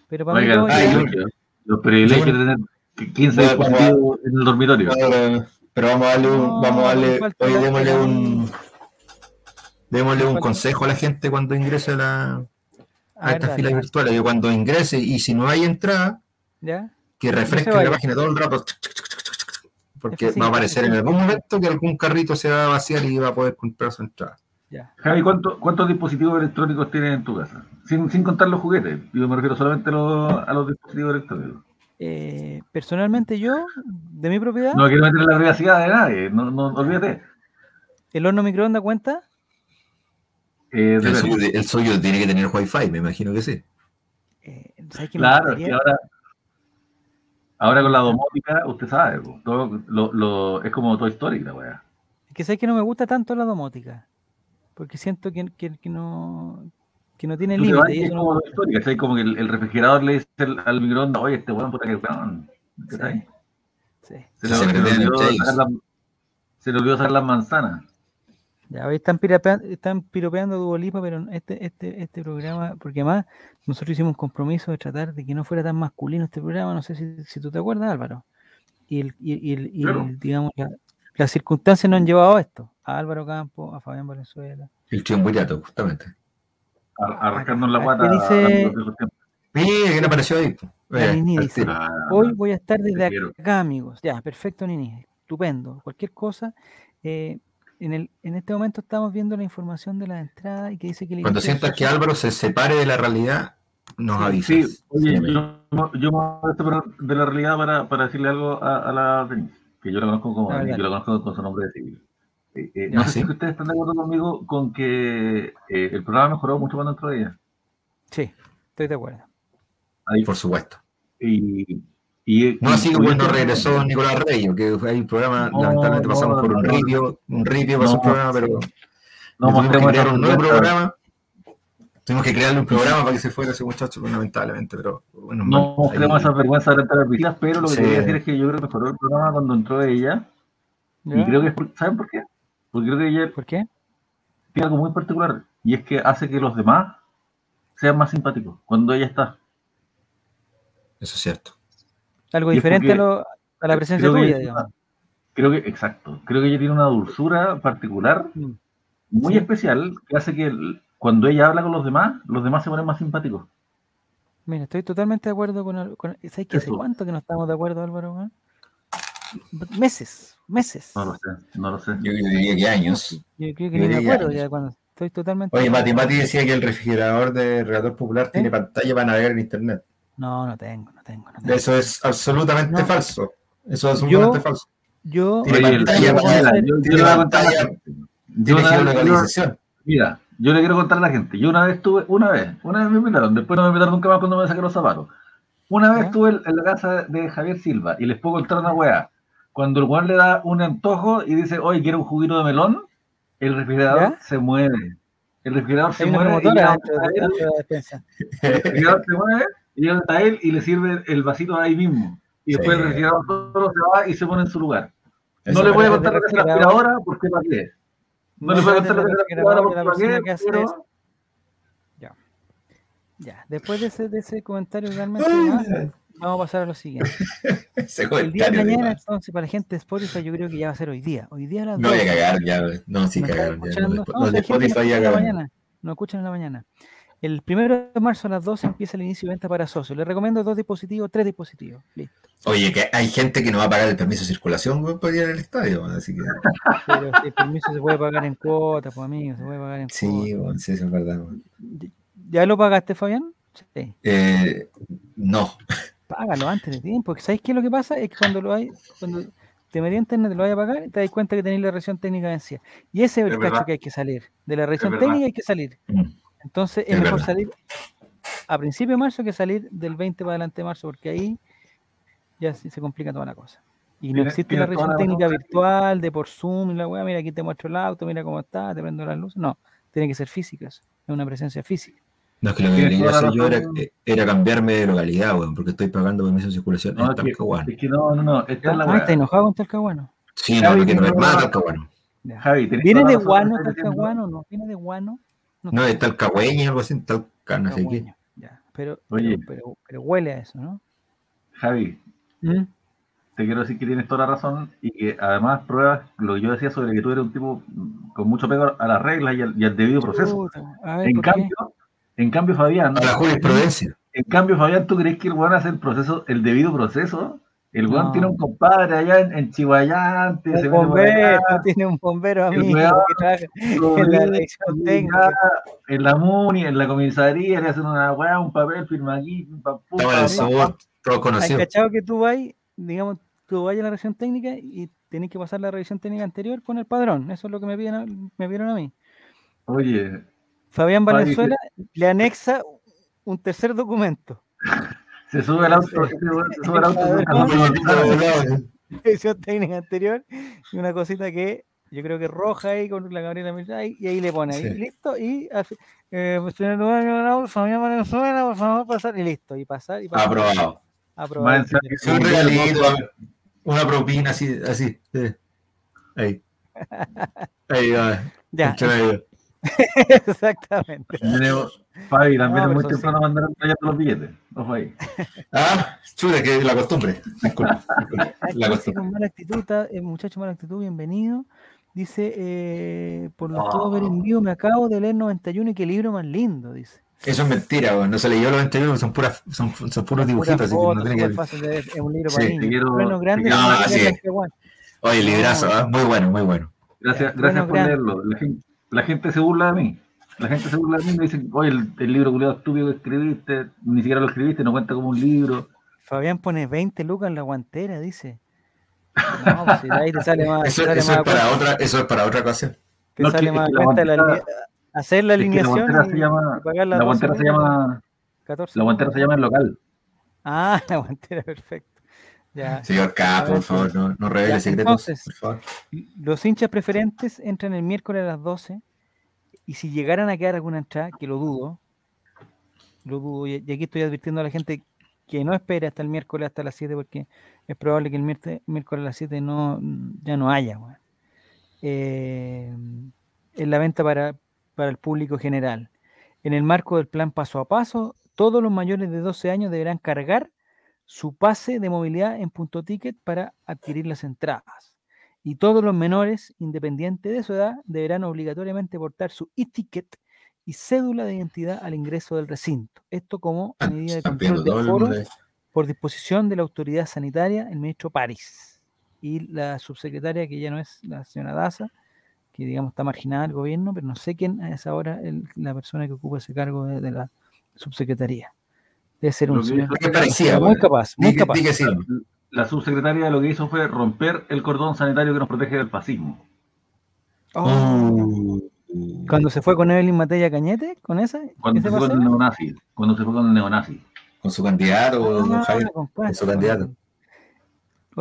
Speaker 1: Pero para mí ya-
Speaker 3: yo-
Speaker 2: privilegios, los privilegios de tener 15
Speaker 3: Bueno, vamos a-
Speaker 2: dispositivos en el dormitorio.
Speaker 3: Pero, pero vamos a darle un,
Speaker 1: No,
Speaker 3: vamos a darle,
Speaker 1: la-
Speaker 3: démosle un, démosle un consejo a la gente cuando ingrese a, la, a
Speaker 1: a ver,
Speaker 3: estas
Speaker 1: dale,
Speaker 3: filas
Speaker 1: dale.
Speaker 3: virtuales, que cuando ingrese y si no hay entrada,
Speaker 1: ¿Ya?
Speaker 3: que refresque la página todo el rato, porque
Speaker 1: F5,
Speaker 3: va a aparecer en
Speaker 1: F5.
Speaker 3: algún momento que algún carrito se va a vaciar y va a poder comprar su entrada.
Speaker 1: Ya.
Speaker 2: Javi, ¿cuánto- ¿cuántos dispositivos electrónicos tienes en tu casa? Sin, sin contar los juguetes. Yo me refiero solamente a los, a los dispositivos electrónicos.
Speaker 1: Eh, personalmente yo, de mi propiedad,
Speaker 2: No quiero meter la privacidad de nadie, no, no olvídate.
Speaker 1: el horno microondas cuenta.
Speaker 2: Eh,
Speaker 3: El suyo, el suyo tiene que tener wifi, me imagino que sí.
Speaker 1: Eh, ¿sabes
Speaker 2: Claro, es
Speaker 1: gustaría?
Speaker 2: que ahora, ahora con la domótica, usted sabe, po, todo lo, lo- es como Toy Story la weá.
Speaker 1: Es que sabes que no me gusta tanto la domótica. Porque siento que, que- que no, que no tiene límite.
Speaker 2: es
Speaker 1: no
Speaker 2: como ¿cachai? Como que el, el refrigerador le dice al, al microondas, oye, este weón, puta que weón.
Speaker 1: Sí, sí.
Speaker 2: Se le olvidó sacar las manzanas.
Speaker 1: Ya, hoy están, están piropeando a Duolipa, pero este, este, este programa, porque además nosotros hicimos un compromiso de tratar de que no fuera tan masculino este programa, no sé si, si tú te acuerdas, Álvaro. Y, el, y, y el- y
Speaker 2: Claro.
Speaker 1: el, digamos, la- las circunstancias nos han llevado a esto, a Álvaro Campo, a Fabián Valenzuela.
Speaker 3: El triunvirato, justamente.
Speaker 2: A, a rascarnos la
Speaker 1: ¿Qué
Speaker 2: guata.
Speaker 1: dice-
Speaker 3: Mira, ¿quién apareció ahí?
Speaker 1: La
Speaker 3: Eh,
Speaker 1: Nini dice.
Speaker 2: Ah,
Speaker 1: Hoy voy a estar desde acá, amigos. Ya, perfecto, Nini. Estupendo. Cualquier cosa. eh, en, el, en este momento estamos viendo la información de la entrada y que dice que el
Speaker 3: Cuando sientas que Álvaro se separe de la realidad, nos avisas.
Speaker 2: Sí, oye,
Speaker 3: Dime.
Speaker 2: yo, yo me de la realidad para, para decirle algo a, a la Denise, que yo la conozco como
Speaker 1: Ah,
Speaker 2: yo la conozco con su nombre de civil. Eh, eh,
Speaker 3: Ah,
Speaker 2: no sé
Speaker 3: ¿sí?
Speaker 2: si ustedes están de acuerdo conmigo con que eh, el programa mejoró mucho cuando entró ella.
Speaker 1: Sí, estoy de acuerdo.
Speaker 2: Ahí,
Speaker 3: Por supuesto.
Speaker 2: y, y,
Speaker 3: No
Speaker 2: y-
Speaker 3: así
Speaker 2: y-
Speaker 3: cuando regresó Nicolás Reyes, que fue ahí un programa,
Speaker 2: No,
Speaker 3: lamentablemente
Speaker 2: no,
Speaker 3: pasamos por un ripio, un ripio pasó
Speaker 2: No,
Speaker 3: un programa, pero
Speaker 2: no
Speaker 3: tuvimos que crear un nuevo
Speaker 2: vergüenza.
Speaker 3: programa. Tuvimos que crearle un programa para que se fuera ese muchacho, pues, lamentablemente, pero bueno,
Speaker 2: No mostremos
Speaker 3: Ahí-
Speaker 2: esas vergüenzas delante de las pero lo que
Speaker 3: Sí.
Speaker 2: quería decir es que yo creo que mejoró el programa cuando entró ella.
Speaker 1: ¿Ya?
Speaker 2: Y creo que es por- ¿saben por qué? Porque creo que ella
Speaker 1: ¿Por qué?
Speaker 2: tiene algo muy particular y es que hace que los demás sean más simpáticos cuando ella está.
Speaker 3: Eso es cierto.
Speaker 1: Algo diferente a,
Speaker 2: porque-
Speaker 1: lo- a la presencia
Speaker 2: creo que
Speaker 1: tuya,
Speaker 2: ella-
Speaker 1: digamos.
Speaker 2: Creo que, exacto, creo que ella tiene una dulzura particular
Speaker 1: Mm.
Speaker 2: muy
Speaker 1: Sí.
Speaker 2: especial que hace que el- cuando ella habla con los demás, los demás se ponen más simpáticos.
Speaker 1: Mira, estoy totalmente de acuerdo con... con ¿Sabes qué? ¿Hace
Speaker 2: Eso.
Speaker 1: cuánto que no estamos de acuerdo, Álvaro? Meses, meses.
Speaker 2: No lo sé, no lo sé.
Speaker 3: Yo diría que años.
Speaker 1: Yo creo que
Speaker 3: yo
Speaker 1: ni me acuerdo ya cuando estoy totalmente...
Speaker 3: Oye,
Speaker 1: de
Speaker 3: Mati. Mati decía que el refrigerador de Relator Popular tiene pantalla para navegar en internet.
Speaker 1: No, no tengo, no tengo. No tengo.
Speaker 3: Eso es absolutamente
Speaker 1: No.
Speaker 3: falso. Eso es absolutamente
Speaker 1: Yo-
Speaker 3: falso.
Speaker 1: Yo...
Speaker 3: Tiene
Speaker 2: Oye,
Speaker 3: pantalla
Speaker 1: yo
Speaker 3: para-
Speaker 1: voy a
Speaker 2: mira,
Speaker 1: hacer-
Speaker 2: yo- yo
Speaker 3: tiene
Speaker 2: le voy a contar a la
Speaker 3: pantalla,
Speaker 2: gente. Yo una. Mira, yo le quiero contar a la gente. Yo una vez estuve, una vez, una vez me invitaron, después no me invitaron nunca más cuando me saqué los zapatos. Una vez
Speaker 1: ¿Ya?
Speaker 2: estuve en, la casa de Javier Silva y les puedo contar una weá. Cuando el weón le da un antojo y dice, oye, quiero un juguito de melón, el refrigerador
Speaker 1: ¿Ya?
Speaker 2: se mueve. El refrigerador se mueve el refrigerador se mueve y llega donde está él y le sirve el vasito ahí mismo. Y después
Speaker 3: Sí.
Speaker 2: el refrigerador solo se va y se pone en su lugar.
Speaker 3: Eso
Speaker 2: no le voy a contar lo que es la aspiradora porque para qué. No, le voy a contar lo que es la aspiradora porque para qué. pero-.
Speaker 1: Ya, después de ese, de ese comentario realmente más, vamos a pasar a lo siguiente. El día de
Speaker 3: comentario de
Speaker 1: mañana,
Speaker 3: más.
Speaker 1: entonces, para la gente de Spotify, yo creo que ya va a ser hoy día. Hoy día a las
Speaker 3: Me voy a
Speaker 1: 12.
Speaker 3: cagar ya. No, sí
Speaker 1: ¿Me están
Speaker 3: cagaron ya.
Speaker 1: No,
Speaker 3: Spotify
Speaker 1: escucha
Speaker 3: ya cagaron.
Speaker 1: Nos escuchan en la mañana. El primero de marzo a las 12 empieza el inicio de venta para socios. Les recomiendo dos dispositivos, tres dispositivos. Listo.
Speaker 3: Oye, que hay gente que no va a pagar el permiso de circulación güey, para ir al estadio. Así que
Speaker 1: Pero el permiso se puede pagar en cuotas, pues amigo, se puede pagar en
Speaker 3: sí,
Speaker 1: cuotas.
Speaker 3: bueno, sí, eso es verdad.
Speaker 1: ¿Ya lo pagaste, Fabián? Sí.
Speaker 3: Eh, no.
Speaker 1: Págalo antes de tiempo. porque ¿Sabes qué es lo que pasa? Es que cuando lo hay, cuando te metí internet lo vayas a pagar, te das cuenta que tenéis la revisión técnica vencida. Y ese es el
Speaker 2: Es
Speaker 1: cacho
Speaker 2: verdad.
Speaker 1: que hay que salir. De la revisión técnica hay que salir.
Speaker 3: Mm.
Speaker 1: Entonces es,
Speaker 3: Es
Speaker 1: mejor
Speaker 3: verdad.
Speaker 1: salir a principio de marzo que salir del 20 para adelante de marzo, porque ahí ya se complica toda la cosa. Y no existe la revisión
Speaker 2: la
Speaker 1: técnica virtual, de por Zoom y la weá, mira aquí te muestro el auto, mira cómo está, te prendo las luces. No, tiene que ser física, eso, es una presencia física.
Speaker 3: No, es que lo que quería
Speaker 2: la
Speaker 3: hacer yo era,
Speaker 2: razón.
Speaker 3: era cambiarme de localidad, weón, porque estoy pagando permiso de circulación
Speaker 2: No,
Speaker 3: en
Speaker 2: es
Speaker 3: Talcahuano.
Speaker 2: es que no, no, no, esta es la
Speaker 1: Ah,
Speaker 2: weá.
Speaker 1: está enojado con Talcahuano.
Speaker 3: Sí, no,
Speaker 2: Javi,
Speaker 3: no quiero ver
Speaker 2: tiene
Speaker 3: más
Speaker 2: la-
Speaker 3: Talcahuano.
Speaker 2: Javi, tenés
Speaker 1: ¿Viene
Speaker 2: toda
Speaker 1: de
Speaker 2: la en
Speaker 1: guano
Speaker 2: estás.
Speaker 1: Talcahuano no? ¿Viene de guano?
Speaker 3: No, es Talcahueña, algo así, Talca, no sé qué.
Speaker 1: Talcahuano, Ya, pero,
Speaker 2: Oye.
Speaker 1: pero, pero, pero huele a eso, ¿no?
Speaker 2: Javi,
Speaker 1: ¿Mm?
Speaker 2: te quiero decir que tienes toda la razón y que además pruebas lo que yo decía sobre que tú eres un tipo con mucho pego a las reglas y al, y al debido proceso.
Speaker 1: A ver,
Speaker 2: En cambio, en cambio, Fabián,
Speaker 3: A la jurisprudencia.
Speaker 2: en cambio, Fabián, ¿tú crees que el weón hace el proceso, el debido proceso? El weón
Speaker 1: No.
Speaker 2: tiene un compadre allá en, en Chihuayante, se
Speaker 1: Un bombero, tiene un bombero amigo
Speaker 2: weón
Speaker 1: que trabaja en la dirección técnica.
Speaker 2: en la MUNI, en la comisaría, le hacen una weá, un papel, firma aquí, pam, pum,
Speaker 3: Estaba en el sabor,
Speaker 1: ¿Has
Speaker 3: conocidos.
Speaker 1: cachado que tú vas, digamos, tú vas a la revisión técnica y tenés que pasar la revisión técnica anterior con el padrón? Eso es lo que me piden a, me pidieron a mí.
Speaker 2: Oye,
Speaker 1: Fabián
Speaker 2: Fabi,
Speaker 1: Valenzuela le anexa un tercer documento.
Speaker 2: Se sube el auto, se sube el auto,
Speaker 1: revisión técnica anterior y una cosita que yo creo que es roja ahí con la Gabriela Militar ahí, y ahí le pone ahí,
Speaker 3: Sí.
Speaker 1: listo y eh, pues, señor Fabián Valenzuela por favor pasar y listo y pasar y pasar
Speaker 3: Aprobado.
Speaker 1: aprobado.
Speaker 3: Un regalito, una propina así, así. sí. Ahí. Ahí va.
Speaker 1: ya. exactamente
Speaker 2: Fabi, también
Speaker 1: No,
Speaker 2: es muy temprano mandar trayendo los billetes. Ojo ahí.
Speaker 3: Ah, chuta, que es la costumbre. Disculpa, La costumbre.
Speaker 1: con mala actitud, está, el muchacho mala actitud, bienvenido. Dice, eh, por lo que
Speaker 2: Ah.
Speaker 1: puedo ver en vivo, me acabo de leer 91 y qué libro más lindo, dice.
Speaker 3: Eso es mentira. No se leyó los 21, son, puras, son, son puros dibujitos. Así que no tiene que...
Speaker 1: fácil de ver, es un libro
Speaker 3: Sí,
Speaker 1: para niños.
Speaker 2: quiero-
Speaker 1: Trueno grande,
Speaker 3: No,
Speaker 1: diría
Speaker 3: así es.
Speaker 1: Talcahuano.
Speaker 3: Oye, librazo. ¿ah? muy bueno, muy bueno.
Speaker 2: Gracias, gracias
Speaker 1: bueno,
Speaker 2: por
Speaker 1: grande.
Speaker 2: leerlo. La gente, la gente se burla de mí. La gente se burla de mí y me dice, oye, el, el libro culiado estúpido que escribiste, ni siquiera lo escribiste, no cuenta como un libro.
Speaker 1: Fabián pone 20 lucas en la guantera, dice. No, pues si de ahí te sale más.
Speaker 3: Eso,
Speaker 1: sale
Speaker 3: eso
Speaker 1: más
Speaker 3: es para
Speaker 1: cuenta-
Speaker 3: otra, eso es para otra ocasión.
Speaker 1: te
Speaker 2: No,
Speaker 1: sale
Speaker 2: que-
Speaker 1: más cuenta la
Speaker 2: guantera-
Speaker 1: hacer la
Speaker 2: que la
Speaker 1: alineación
Speaker 2: guantera
Speaker 1: y,
Speaker 2: se llama,
Speaker 1: y
Speaker 2: la
Speaker 1: 12
Speaker 2: guantera se llama,
Speaker 1: 14
Speaker 2: la guantera se llama el local.
Speaker 1: Ah, la guantera, perfecto. Ya.
Speaker 3: Señor K, por favor, no, no revele
Speaker 1: Ya,
Speaker 3: secretos.
Speaker 1: entonces,
Speaker 3: por favor.
Speaker 1: Los hinchas preferentes entran el miércoles a las 12 y si llegaran a quedar alguna entrada, que lo dudo, lo dudo, y aquí estoy advirtiendo a la gente que no espere hasta el miércoles hasta las 7 porque es probable que el miércoles, a las 7 no, ya no haya. Eh, en la venta para, para el público general. En el marco del plan paso a paso, todos los mayores de 12 años deberán cargar su pase de movilidad en punto ticket para adquirir las entradas. Y todos los menores, independiente de su edad, deberán obligatoriamente portar su e-ticket y cédula de identidad al ingreso del recinto. Esto como medida de control de
Speaker 3: de-
Speaker 1: por disposición de la autoridad sanitaria, el ministro París. Y la subsecretaria, que ya no es la señora Daza, que digamos está marginada del gobierno, pero no sé quién es ahora el- la persona que ocupa ese cargo de, de la subsecretaría. Debe ser un señor
Speaker 3: parecía,
Speaker 1: muy capaz, muy
Speaker 3: que-
Speaker 1: capaz.
Speaker 3: di que sí.
Speaker 2: La subsecretaria lo que hizo fue romper el cordón sanitario que nos protege del fascismo.
Speaker 1: Oh, Cuando se fue con Evelyn Matella Cañete, con esa,
Speaker 2: Cuando se fue con el neonazi. Cuando se fue con el neonazi.
Speaker 3: Con su candidato, don
Speaker 1: Ah,
Speaker 3: Javier.
Speaker 1: compadre,
Speaker 3: su candidato.
Speaker 1: con-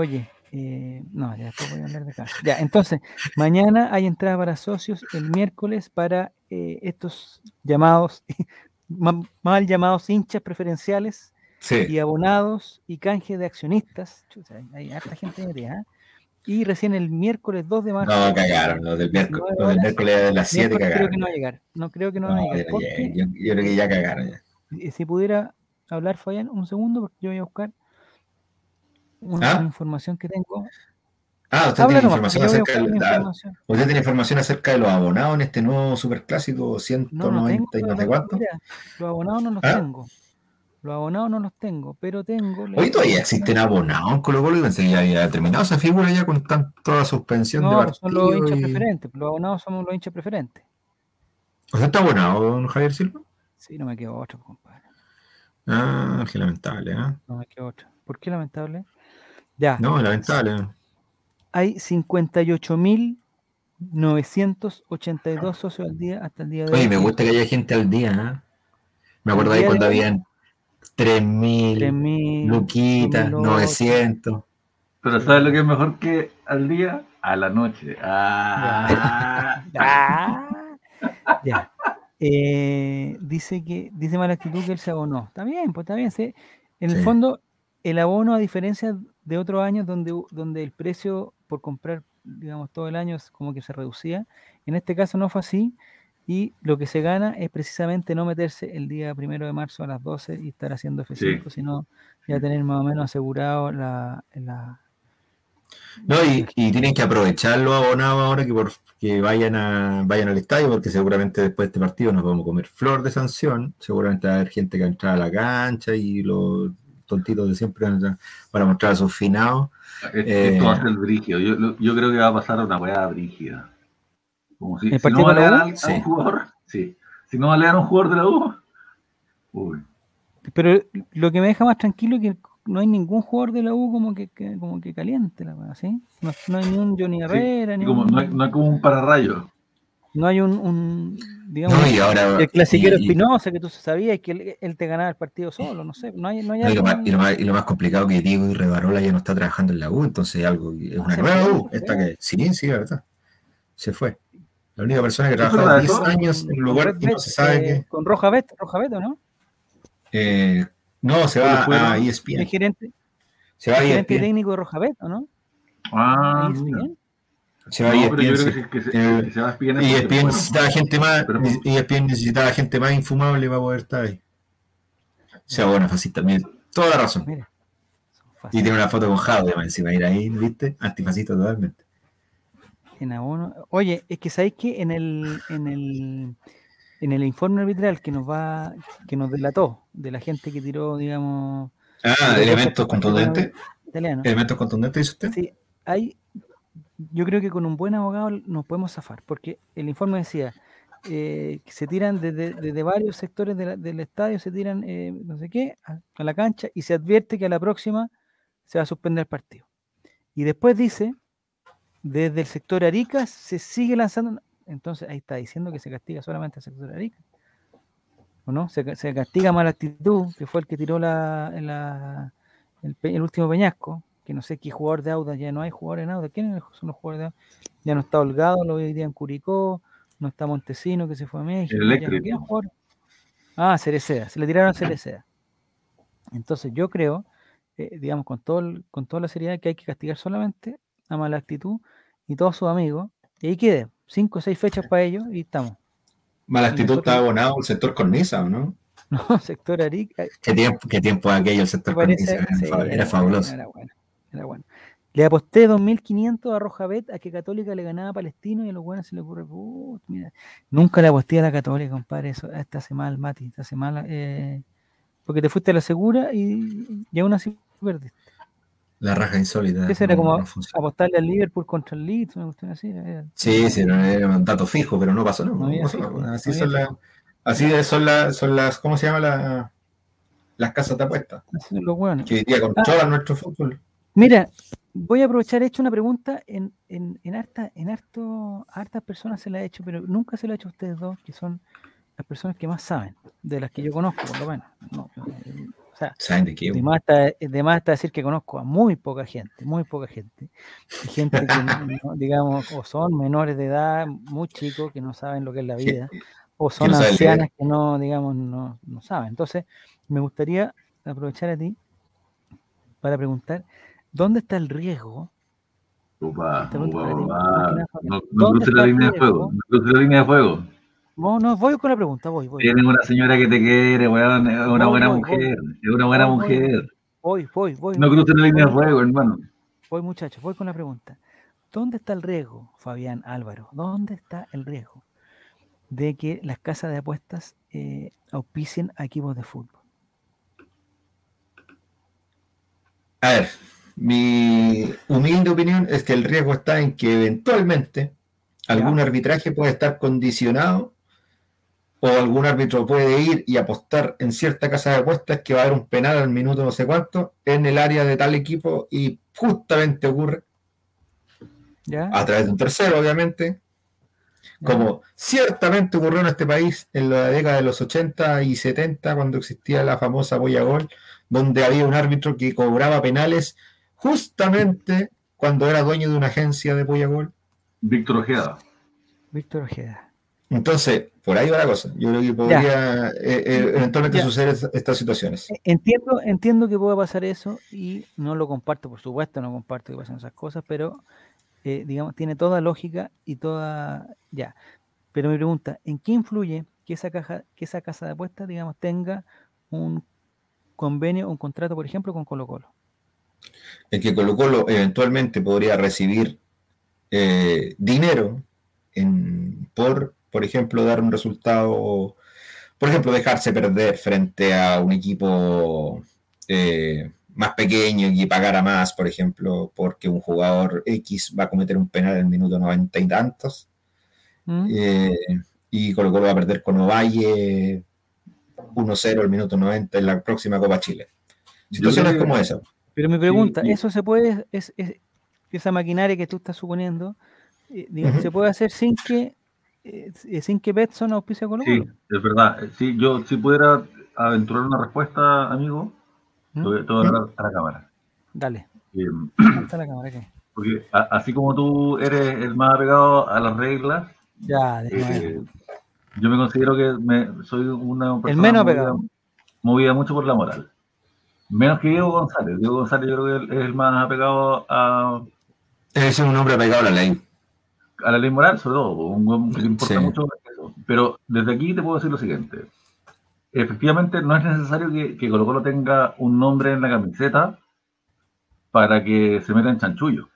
Speaker 1: Oye, eh, no, ya después voy a hablar de acá. Ya, entonces, mañana hay entrada para socios, el miércoles para eh, estos llamados, ma- mal llamados hinchas preferenciales
Speaker 3: Sí.
Speaker 1: y abonados y canje de accionistas. Chuta, hay harta gente metida, ¿eh? Y recién el miércoles 2 de marzo.
Speaker 3: No, cagaron. Los del miércoles,
Speaker 1: 19
Speaker 3: los del miércoles de las 7
Speaker 1: miércoles creo
Speaker 3: cagaron.
Speaker 1: que no va a llegar. No creo que no, va a
Speaker 3: No,
Speaker 1: llegar.
Speaker 3: yo, yo creo que ya cagaron. ya.
Speaker 1: Si pudiera hablar, Fabián, un segundo, porque yo voy a buscar una,
Speaker 3: ¿Ah?
Speaker 1: una información que tengo.
Speaker 3: Ah, usted tiene información acerca
Speaker 1: información.
Speaker 3: ¿Usted tiene información acerca de los abonados en este nuevo superclásico 190
Speaker 1: No, no tengo.
Speaker 3: y no sé cuánto?
Speaker 1: los abonados no los
Speaker 3: ¿Ah?
Speaker 1: tengo. Los abonados no los tengo, pero tengo.
Speaker 3: Hoy todavía existen abonados en Colo Colo y pensé que ya había terminado esa figura ya con tanta suspensión de
Speaker 1: No, pues son los hinchas
Speaker 3: y-
Speaker 1: preferentes. Los abonados somos los hinchas preferentes.
Speaker 3: ¿Usted está abonado, don Javier Silva?
Speaker 1: Sí, no me quedo otro, compadre.
Speaker 3: Ah, qué lamentable, ¿eh?
Speaker 1: No me quedo otro. ¿Por qué lamentable? Ya,
Speaker 3: No, lamentable.
Speaker 1: Hay 58.982 socios al día hasta el día de
Speaker 3: Oye,
Speaker 1: hoy.
Speaker 3: me gusta que haya gente al día, ¿eh? Me acuerdo
Speaker 1: de
Speaker 3: cuando habían 3.000,
Speaker 1: 3.000,
Speaker 3: Luquitas,
Speaker 1: 3.008.
Speaker 3: 900.
Speaker 2: Pero ¿sabes lo que es mejor que al día? A la noche. Ah.
Speaker 1: Ya. Eh, dice que dice mala actitud que él se abonó. Está bien, pues está bien. sí. En el
Speaker 3: Sí.
Speaker 1: fondo, el abono, a diferencia de otros años donde, donde el precio por comprar, digamos, todo el año como que se reducía, en este caso no fue así. Y lo que se gana es precisamente no meterse el día primero de marzo a las 12 y estar haciendo F5, sino ya tener más o menos asegurado la, la,
Speaker 3: No, y, y tienen que aprovechar los abonados ahora que, por, que vayan, a, vayan al estadio, porque seguramente después de este partido nos vamos a comer flor de sanción. Seguramente va a haber gente que va a entrar a la cancha y los tontitos de siempre van a entrar para mostrar a sus finados.
Speaker 2: Es-
Speaker 3: Eh.
Speaker 2: Esto va a ser brígido. Yo, yo creo que va a pasar una weá brígida. Como si,
Speaker 1: ¿El
Speaker 2: si no va a a, a
Speaker 3: Sí.
Speaker 2: un jugador, sí. Si no va a leer a un jugador de la U, uy.
Speaker 1: Pero lo que me deja más tranquilo es que no hay ningún jugador de la U como que, que- como que caliente la weá, ¿sí? No, no hay ni un Johnny Herrera, ni
Speaker 2: como,
Speaker 1: un-
Speaker 2: no, hay, no hay como un pararrayo.
Speaker 1: no hay un, un, digamos,
Speaker 3: No, y ahora.
Speaker 1: el clasiquero
Speaker 3: y- y-
Speaker 1: Espinosa que tú sabías que él, él te ganaba el partido solo, no sé, no hay, no hay
Speaker 3: no, y lo más, y lo más- y lo más complicado que Diego y Revarola ya no está trabajando en la U, entonces algo, es
Speaker 1: Ah,
Speaker 3: una nueva U. Esta que, sí, sí, la verdad. Se fue. La única persona que
Speaker 2: ¿Es
Speaker 3: trabajó
Speaker 2: verdad
Speaker 3: 10
Speaker 2: eso?
Speaker 3: años en un lugar que no se sabe
Speaker 1: eh,
Speaker 3: que.
Speaker 1: Con Roja Bet, Roja Bet, ¿o no?
Speaker 3: eh, no, se
Speaker 2: ¿Cuándo
Speaker 3: va a
Speaker 1: El
Speaker 3: ESPN.
Speaker 1: gerente,
Speaker 3: Se va a
Speaker 1: el gerente
Speaker 3: ESPN.
Speaker 1: técnico de Roja Bet, ¿o no?
Speaker 2: Ah,
Speaker 1: Ahí es
Speaker 2: mira.
Speaker 1: bien.
Speaker 3: Se va a
Speaker 2: No, pero yo
Speaker 3: ESPN.
Speaker 2: creo
Speaker 3: sí.
Speaker 2: que, se- que se,
Speaker 3: Eh,
Speaker 2: que se va a espiar
Speaker 3: Y ESPN necesitaba gente más,
Speaker 2: Pero-
Speaker 3: y ESPN necesitaba gente más infumable para poder estar ahí. Se abona fascista, mire, toda la razón.
Speaker 1: Mira.
Speaker 3: Y tiene una foto con Jado además encima, ir ahí, ¿viste? Antifascista totalmente.
Speaker 1: En abono. Oye, es que sabéis que en el, en el en el informe arbitral que nos va, que nos delató de la gente que tiró, digamos,
Speaker 3: Ah, elementos contundentes.
Speaker 1: italiano.
Speaker 3: Elementos contundentes, dice usted.
Speaker 1: Sí, hay, yo creo que con un buen abogado nos podemos zafar, porque el informe decía eh, que se tiran desde, varios sectores del estadio, se tiran eh, no sé qué, a, la cancha y se advierte que a la próxima se va a suspender el partido. Y después dice, desde el sector Arica se sigue lanzando. Entonces ahí está diciendo que se castiga solamente al sector Arica. ¿O no? Se, se castiga mala actitud, que fue el que tiró la, el último peñasco, que no sé qué jugador de Auda, ya no hay jugadores en Auda. ¿Quiénes son los jugadores de Auda? Ya no está Holgado, lo hoy día en Curicó, no está Montesino, que se fue a México. ya no jugadores. Ah, Cereceda, se le tiraron a Cereceda. Entonces yo creo, eh, digamos, con, todo el- con toda la seriedad que hay que castigar solamente a mala actitud y todos sus amigos, y ahí quede, cinco o seis fechas para ellos y estamos.
Speaker 3: Mala actitud está abonado el sector cornisa, ¿o no?
Speaker 1: No, sector Arica. eh,
Speaker 3: ¿Qué tiempo, qué tiempo aquello el sector
Speaker 1: parece-
Speaker 3: cornisa? Era,
Speaker 1: sí,
Speaker 3: fa- era
Speaker 1: bueno,
Speaker 3: fabuloso.
Speaker 1: Era bueno, era bueno. Le aposté 2.500 a Rojabet a que Católica le ganaba a Palestino y a los buenos se le ocurre, "Put, mira, nunca le aposté a la Católica, compadre, eso te hace mal, Mati, te hace mal, eh, porque te fuiste a la segura y, y aún así perdiste.
Speaker 3: La raja insólita.
Speaker 1: Ese era
Speaker 3: no-
Speaker 1: como
Speaker 3: no
Speaker 1: apostarle al Liverpool contra el Leeds, una cuestión así. era-
Speaker 3: Sí, sí, era, un dato fijo, pero no pasó, no.
Speaker 1: Fijo,
Speaker 3: así son, las, así son, las, son las, ¿cómo se llama? La- las casas de apuestas,
Speaker 1: así son los
Speaker 3: que hoy día controlan nuestro fútbol.
Speaker 1: Mira, voy a aprovechar, he hecho una pregunta en, en, en, harta, en harto, a hartas personas se la he hecho, pero nunca se la he hecho a ustedes dos, que son las personas que más saben, de las que yo conozco, por lo menos. No, eh, o sea,
Speaker 3: ¿Saben de qué?
Speaker 1: de más, está, de más está decir que conozco a muy poca gente, muy poca gente. Gente que, no, digamos, o son menores de edad, muy chicos, que no saben lo que es la vida, o son
Speaker 3: no
Speaker 1: ancianas que no, digamos, no, no saben. Entonces, me gustaría aprovechar a ti para preguntar, ¿dónde está el riesgo?
Speaker 2: Opa. No, no
Speaker 1: ¿Dónde
Speaker 2: cruce la línea de fuego. No cruce la línea de fuego.
Speaker 1: No, no, voy con la pregunta, voy, voy.
Speaker 2: Tienes una señora que te quiere, weón. Es una
Speaker 1: Voy,
Speaker 2: buena
Speaker 1: voy,
Speaker 2: mujer. Es una buena
Speaker 1: Voy, voy,
Speaker 2: mujer.
Speaker 1: Voy, voy, voy.
Speaker 2: No
Speaker 1: voy,
Speaker 2: cruce la línea de
Speaker 1: voy,
Speaker 2: fuego, hermano.
Speaker 1: Voy, muchachos, voy con la pregunta. ¿Dónde está el riesgo, Fabián Álvaro? ¿Dónde está el riesgo de que las casas de apuestas eh, auspicien a equipos de fútbol?
Speaker 3: A ver, mi humilde opinión es que el riesgo está en que eventualmente algún arbitraje puede estar condicionado o algún árbitro puede ir y apostar en cierta casa de apuestas que va a haber un penal al minuto no sé cuánto en el área de tal equipo y justamente ocurre
Speaker 1: ¿Ya?
Speaker 3: a través de un tercero, obviamente, como ciertamente ocurrió en este país en la década de los 80 y 70, cuando existía la famosa boya gol, donde había un árbitro que cobraba penales justamente cuando era dueño de una agencia de boya gol.
Speaker 2: Víctor Ojeda.
Speaker 1: Víctor Ojeda.
Speaker 3: Entonces, por ahí va la cosa. Yo creo que podría eh, eh, eventualmente
Speaker 1: Ya.
Speaker 3: suceder es- estas situaciones.
Speaker 1: E- Entiendo, entiendo que pueda pasar eso y no lo comparto, por supuesto, no comparto que pasen esas cosas, pero eh, digamos, tiene toda lógica y toda. Ya. Pero mi pregunta, ¿en qué influye que esa caja, que esa casa de apuestas, digamos, tenga un convenio, un contrato, por ejemplo, con Colo Colo?
Speaker 3: El que Colo Colo eventualmente podría recibir eh, dinero en, por, por ejemplo, dar un resultado, por ejemplo, dejarse perder frente a un equipo eh, más pequeño y pagar a más, por ejemplo, porque un jugador X va a cometer un penal en el minuto noventa y tantos,
Speaker 1: ¿Mm?
Speaker 3: eh, y Colo Colo va a perder con Ovalle 1-0 el minuto 90 en la próxima Copa Chile. Situaciones
Speaker 2: creo
Speaker 3: como esa.
Speaker 1: Pero mi pregunta, ¿eso se puede, es, es- esa maquinaria que tú estás suponiendo, eh, digamos, se puede hacer sin que eh, sin que Betson auspicie a Colo
Speaker 2: Sí, es verdad. Si yo si pudiera aventurar una respuesta, amigo, te
Speaker 1: ¿Mm?
Speaker 2: voy, te voy a hablar a la cámara.
Speaker 1: Dale,
Speaker 2: Eh,
Speaker 1: está la cámara
Speaker 2: porque a- así como tú eres el más apegado a las reglas,
Speaker 1: Ya,
Speaker 2: eh, yo me considero que me, soy una persona
Speaker 1: menos
Speaker 2: movida- movida mucho por la moral. Menos que Diego González. Diego González yo creo que es el más apegado a,
Speaker 3: Es un hombre pegado a la ley.
Speaker 2: a la ley moral, sobre todo, un hueón que le importa
Speaker 3: Sí.
Speaker 2: mucho eso. Pero desde aquí te puedo decir lo siguiente. Efectivamente, no es necesario que, que Colo Colo tenga un nombre en la camiseta para que se meta en chanchullo.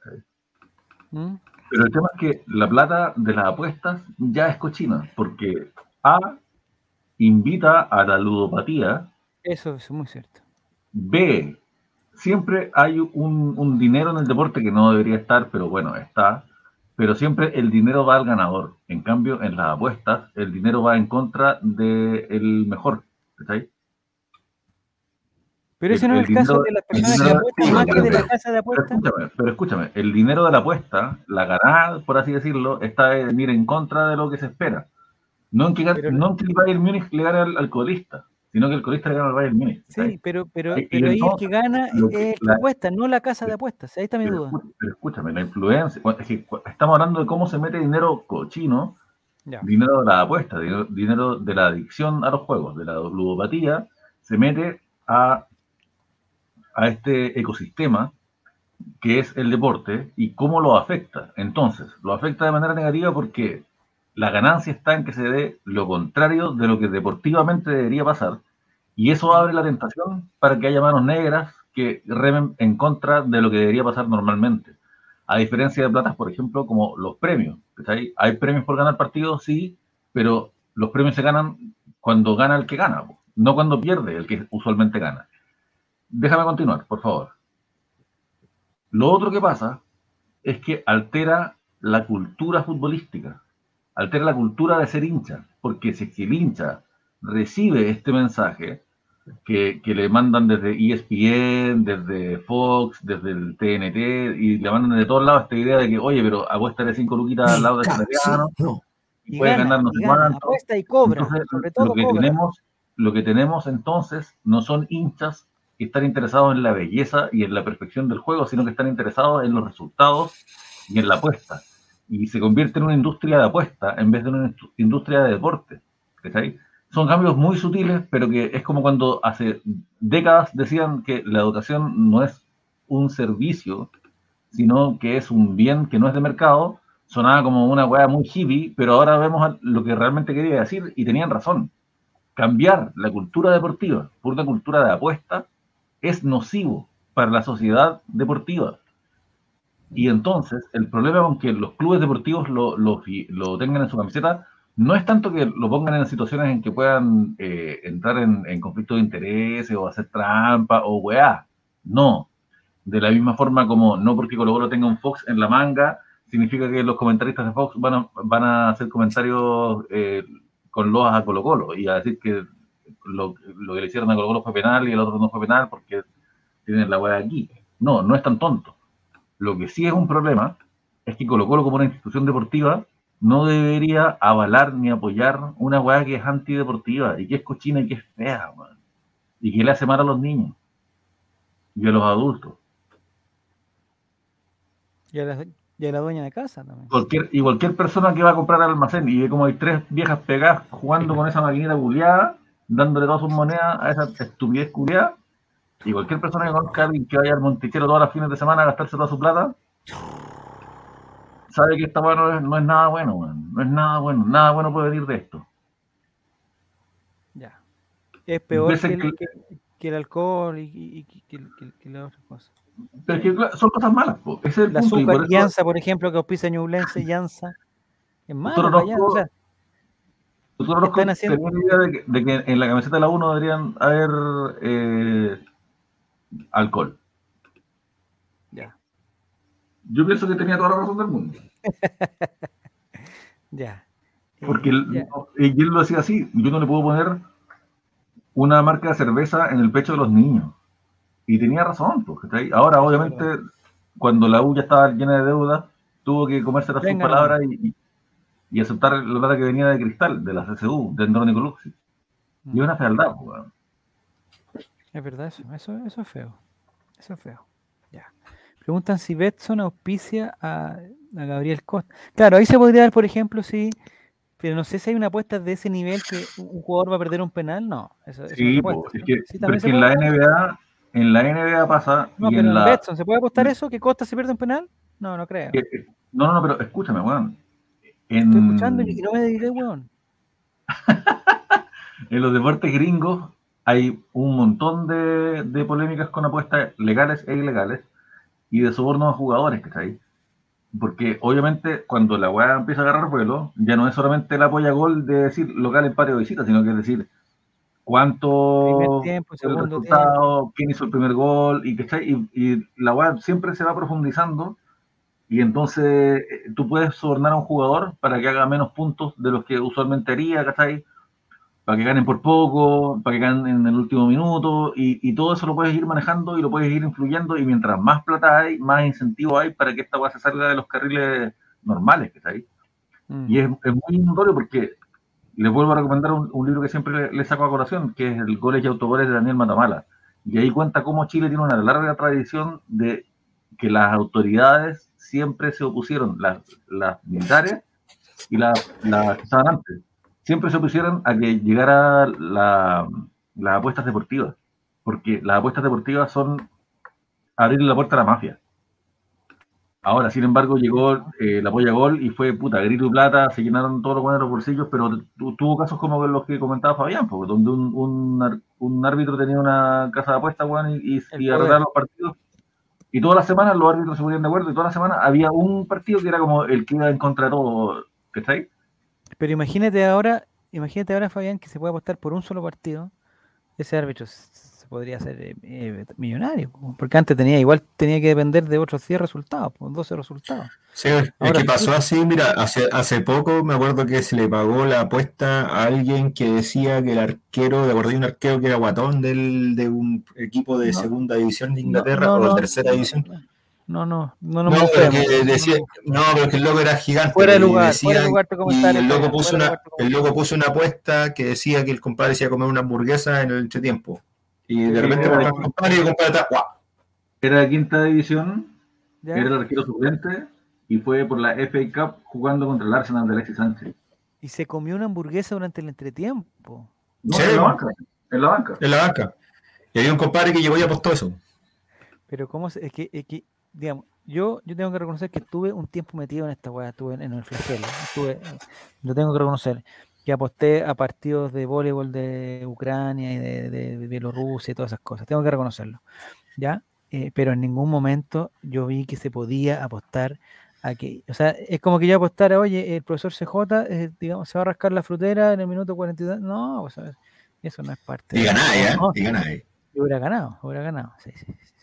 Speaker 1: ¿Mm?
Speaker 2: Pero el tema es que la plata de las apuestas ya es cochina, porque A invita a la ludopatía,
Speaker 1: Eso es muy cierto.
Speaker 2: B siempre hay un, un dinero en el deporte que no debería estar, pero bueno, está. pero siempre el dinero va al ganador. En cambio, en las apuestas, el dinero va en contra del mejor. ¿Está ahí?
Speaker 1: Pero ese no es el, caso de las personas que apuestan más que de la casa de apuestas.
Speaker 2: Pero escúchame, pero escúchame, el dinero de la apuesta, la ganada, por así decirlo, está en ir en contra de lo que se espera. No en que, no en que el Bayern Múnich le gane al alcoholista, sino que el alcoholista le gana al Bayern Múnich.
Speaker 1: Sí, pero, pero, pero ahí el que gana es que apuesta, no la casa de apuestas. Ahí está mi duda.
Speaker 2: Pero escúchame, la influencia, es que estamos hablando de cómo se mete dinero cochino, dinero de la apuesta, dinero de la adicción a los juegos, de la ludopatía, se mete a a este ecosistema que es el deporte y cómo lo afecta. Entonces, lo afecta de manera negativa porque la ganancia está en que se dé lo contrario de lo que deportivamente debería pasar y eso abre la tentación para que haya manos negras que remen en contra de lo que debería pasar normalmente. A diferencia de platas, por ejemplo, como los premios. Hay, hay premios por ganar partidos, sí, pero los premios se ganan cuando gana el que gana, no cuando pierde el que usualmente gana. Déjame continuar, por favor. Lo otro que pasa es que altera la cultura futbolística, altera la cultura de ser hincha, porque si el hincha recibe este mensaje que, le mandan desde ESPN, desde Fox, desde el TNT, y le mandan de todos lados esta idea de que, oye, pero de cinco luquitas al lado de italiano,
Speaker 1: y, puede ganar no sé Apuesta y cobra, sobre todo
Speaker 2: lo que Tenemos, lo que tenemos entonces no son hinchas que están interesados en la belleza y en la perfección del juego, sino que están interesados en los resultados y en la apuesta. Y se convierte en una industria de apuesta en vez de una industria de deporte. Son cambios muy sutiles, pero que es como cuando hace décadas decían que la educación no es un servicio, sino que es un bien que no es de mercado. Sonaba como una weá muy hippie, pero ahora vemos lo que realmente quería decir y tenían razón. Cambiar la cultura deportiva por una cultura de apuesta es nocivo para la sociedad deportiva. Y entonces, el problema con que los clubes deportivos lo, lo, tengan en su camiseta no es tanto que lo pongan en situaciones en que puedan eh, entrar en, conflicto de intereses o hacer trampa o weá. No. De la misma forma como no porque Colo Colo tenga un Fox en la manga, significa que los comentaristas de Fox van a, van a hacer comentarios eh, con loas a Colo Colo y a decir que lo, que le hicieron a Colo Colo fue penal y el otro no fue penal porque tienen la weá aquí. No, no es tan tonto. Lo que sí es un problema es que Colo Colo como una institución deportiva no debería avalar ni apoyar una weá que es antideportiva y que es cochina y que es fea, y que le hace mal a los niños y a los adultos.
Speaker 1: Y a la, y la dueña de casa también.
Speaker 2: Cualquier, y cualquier persona que va a comprar al almacén y ve como hay tres viejas pegadas jugando con esa maquinita buleada, dándole todas sus monedas a esa estupidez culiada. Y cualquier persona que conozca que vaya al Montichero todas las fines de semana a gastarse toda su plata, sabe que esta bueno no es, nada bueno, no es nada bueno, nada bueno puede venir de esto.
Speaker 1: Ya. Es peor que el, alcohol y, que, las otras cosas.
Speaker 2: Pero es que son cosas malas, es el
Speaker 1: la punto. Azúcar, por ejemplo, que auspicia Ñublense, Llanza, es malo.
Speaker 2: nosotros nos la idea de que, en la camiseta de la 1 deberían haber eh, alcohol.
Speaker 1: Ya.
Speaker 2: Yo pienso que tenía toda la razón del mundo.
Speaker 1: ya.
Speaker 2: Porque él, él, lo decía así, yo no le puedo poner una marca de cerveza en el pecho de los niños. Y tenía razón, porque ahora obviamente cuando la U ya estaba llena de deuda, tuvo que comerse las sus palabras y, y aceptar la plata que venía de Cristal, de la CSU, de Andrónico Luxi. Y es una fealdad, weón.
Speaker 1: Es verdad eso, eso, eso es feo. Eso es feo. Ya. Preguntan si Betson auspicia a, a, Gabriel Costa. Claro, ahí se podría dar, por ejemplo, si. Pero no sé si hay una apuesta de ese nivel que un jugador va a perder un penal, no.
Speaker 2: Eso, sí, no es que, en la NBA, en la NBA pasa.
Speaker 1: No, pero en, la... Betson, ¿se puede apostar eso? ¿Que Costa se pierde un penal? No, no creo.
Speaker 2: No, no, no, pero escúchame, weón.
Speaker 1: Estoy escuchando y no me diré, weón.
Speaker 2: en los deportes gringos hay un montón de, polémicas con apuestas legales e ilegales y de sobornos a jugadores, que está ahí. Porque obviamente cuando la weá empieza a agarrar vuelo, ya no es solamente el apoya gol de decir local empate o visita, sino que es decir cuánto tiempo, el resultado, quién hizo el primer gol, y, que y, y la weá siempre se va profundizando Y entonces eh, tú puedes sobornar a un jugador para que haga menos puntos de los que usualmente haría, ¿cachai? Para que ganen por poco, para que ganen en el último minuto, y, y todo eso lo puedes ir manejando y lo puedes ir influyendo, y mientras más plata hay, más incentivo hay para que esta cosa salga de los carriles normales, ¿cachai?
Speaker 1: Mm.
Speaker 2: Y es, es muy notorio porque les vuelvo a recomendar un, un libro que siempre le, le saco a colación, que es el Goles y Autogoles de Daniel Matamala. Y ahí cuenta cómo Chile tiene una larga tradición de que las autoridades siempre se opusieron, las, las militares y las, las que estaban antes, siempre se opusieron a que llegara la- las apuestas deportivas, porque las apuestas deportivas son abrirle la puerta a la mafia. Ahora, sin embargo, llegó eh, la polla gol y fue puta, grito y plata, se llenaron todos los buenos los bolsillos, pero tu- tuvo casos como los que comentaba Fabián, pues, donde un, un, árbitro tenía una casa de apuestas, weón, y, y, arreglaron los partidos. Y todas las semanas los árbitros se ponían de acuerdo y todas las semanas había un partido que era como el que iba en contra de todo, ¿cachai?
Speaker 1: Pero imagínate ahora, imagínate ahora, Fabián, que se puede apostar por un solo partido. Ese árbitro se podría hacer eh, eh, millonario, po, porque antes tenía igual tenía que depender de otros 10 resultados, pues 12 resultados.
Speaker 3: Sí, es
Speaker 1: Ahora
Speaker 3: que pasó
Speaker 1: sí.
Speaker 3: así, mira, hace, hace poco me acuerdo que se le pagó la apuesta a alguien que decía que el arquero, de acuerdo, un arquero que era guatón del, de un equipo de
Speaker 2: No.
Speaker 3: segunda división de Inglaterra
Speaker 1: no,
Speaker 3: o
Speaker 1: no,
Speaker 3: tercera división.
Speaker 1: No, no, no, no,
Speaker 3: No,
Speaker 1: me
Speaker 3: pero
Speaker 1: ofendas,
Speaker 3: que
Speaker 1: no,
Speaker 3: decía,
Speaker 1: no.
Speaker 3: pero que el loco era gigante.
Speaker 1: Fuera de
Speaker 3: y
Speaker 1: lugar,
Speaker 3: decía-
Speaker 1: fuera de lugar tu comentario,
Speaker 3: el loco, puso una,
Speaker 1: lugar
Speaker 3: el loco puso una apuesta que decía que el compadre se iba a comer una hamburguesa en el entretiempo. Y de
Speaker 2: Sí,
Speaker 3: repente
Speaker 2: era-
Speaker 3: el compadre y el compadre está, ¡guau!
Speaker 2: Era de quinta división,
Speaker 1: ¿Ya?
Speaker 2: era el arquero suplente y fue por la FA Cup jugando contra el Arsenal de Alexis Sánchez.
Speaker 1: Y se comió una hamburguesa durante el entretiempo.
Speaker 2: No,
Speaker 3: Sí,
Speaker 2: en la
Speaker 3: ¿no?
Speaker 2: banca, en la banca.
Speaker 3: en la banca. Y había un compadre que llegó y apostó eso.
Speaker 1: Pero cómo se- es que, es que, digamos, yo, yo tengo que reconocer que estuve un tiempo metido en esta weá, estuve en, en el flagelo, estuve, eh, lo tengo que reconocer, que aposté a partidos de voleibol de Ucrania y de, de- de Bielorrusia y todas esas cosas, tengo que reconocerlo, ¿ya? Eh, pero en ningún momento yo vi que se podía apostar a que, o sea, es como que yo apostara, oye, el profesor CJ, eh, digamos, se va a rascar la frutera en el minuto 42, no, o sea, eso no es parte
Speaker 3: Y ganáis, ¿eh?
Speaker 1: no,
Speaker 3: Y ganáis.
Speaker 1: yo hubiera ganado, hubiera ganado. Sí, sí, sí.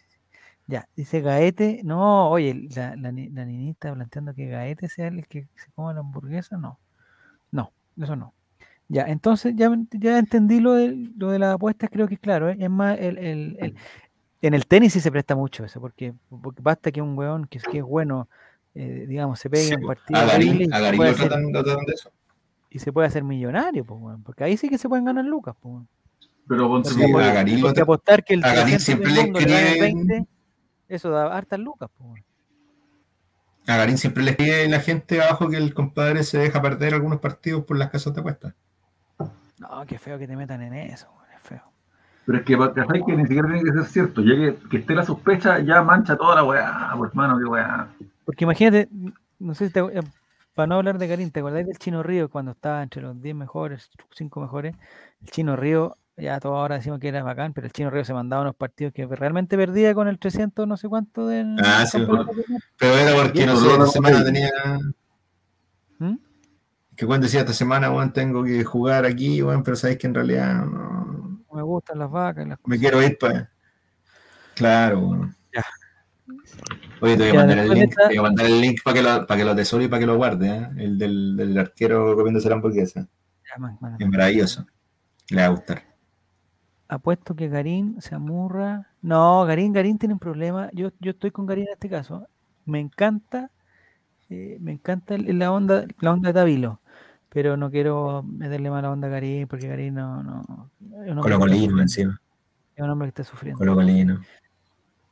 Speaker 1: Ya, dice Gaete. No, oye, la, la, ni- la niña está planteando que Gaete sea el que se coma la hamburguesa. No, no, eso no. Ya, entonces ya, me- ya entendí lo de, lo de las apuestas, creo que es claro. ¿eh? Es más, el, el- el- en el tenis sí se presta mucho eso, porque, porque basta que un weón que, es- que es bueno, eh, digamos, se pegue
Speaker 3: Sí,
Speaker 1: un
Speaker 3: pues,
Speaker 1: partido
Speaker 3: a Garín,
Speaker 1: y
Speaker 3: a
Speaker 1: se hacer-
Speaker 3: tratan, tratan de eso.
Speaker 1: y se puede hacer millonario, pues, weón, porque ahí sí que se pueden ganar lucas. Pues, weón.
Speaker 2: Pero ponte
Speaker 3: Sí,
Speaker 1: apostar que el
Speaker 3: a Garín
Speaker 1: 300
Speaker 3: siempre le
Speaker 1: mundo le gane
Speaker 3: escriben-
Speaker 1: 20, eso da hartas lucas. Pues, weón.
Speaker 3: A Garín siempre le pide la gente abajo que el compadre se deja perder algunos partidos por las casas de apuestas.
Speaker 1: No, qué feo que te metan en eso, es feo.
Speaker 2: Pero es que, ¿cachai? que ni siquiera tiene que ser cierto. Ya que, que esté la sospecha, ya mancha toda la weá, pues hermano, qué weá.
Speaker 1: Porque imagínate, no sé si te, eh, para no hablar de Karim, ¿te acordáis del Chino Río cuando estaba entre los 10 mejores, 5 mejores? El Chino Río, ya todos ahora decimos que era bacán, pero el Chino Río se mandaba unos partidos que realmente perdía con el 300 no sé cuánto del
Speaker 3: Ah, sí. Pero era porque, no sé,
Speaker 2: no,
Speaker 3: semana tenía.
Speaker 1: ¿Mm?
Speaker 3: Que cuando decía esta semana, weón, tengo que jugar aquí, weón, pero sabéis que en realidad no,
Speaker 1: me gustan las vacas las
Speaker 3: me quiero ir para. Claro, weón.
Speaker 1: Ya.
Speaker 3: Oye, te voy a
Speaker 1: Ya,
Speaker 3: mandar el link,
Speaker 1: esta-
Speaker 3: te voy a mandar el link para que lo, para que lo atesore y para que lo guarde, ¿eh? El del, del arquero comiéndose la hamburguesa.
Speaker 1: Ya, man, man,
Speaker 3: Es maravilloso. Le va a gustar.
Speaker 1: Apuesto que Garín se amurra. No, Garín, Garín tiene un problema. Yo, yo estoy con Garín en este caso. Me encanta, eh, me encanta la onda, la onda de Tabilo. Pero no quiero meterle mala onda a Garín, porque Garín no, no. Es un
Speaker 3: encima.
Speaker 1: es un hombre que está sufriendo.
Speaker 3: Colo Colino.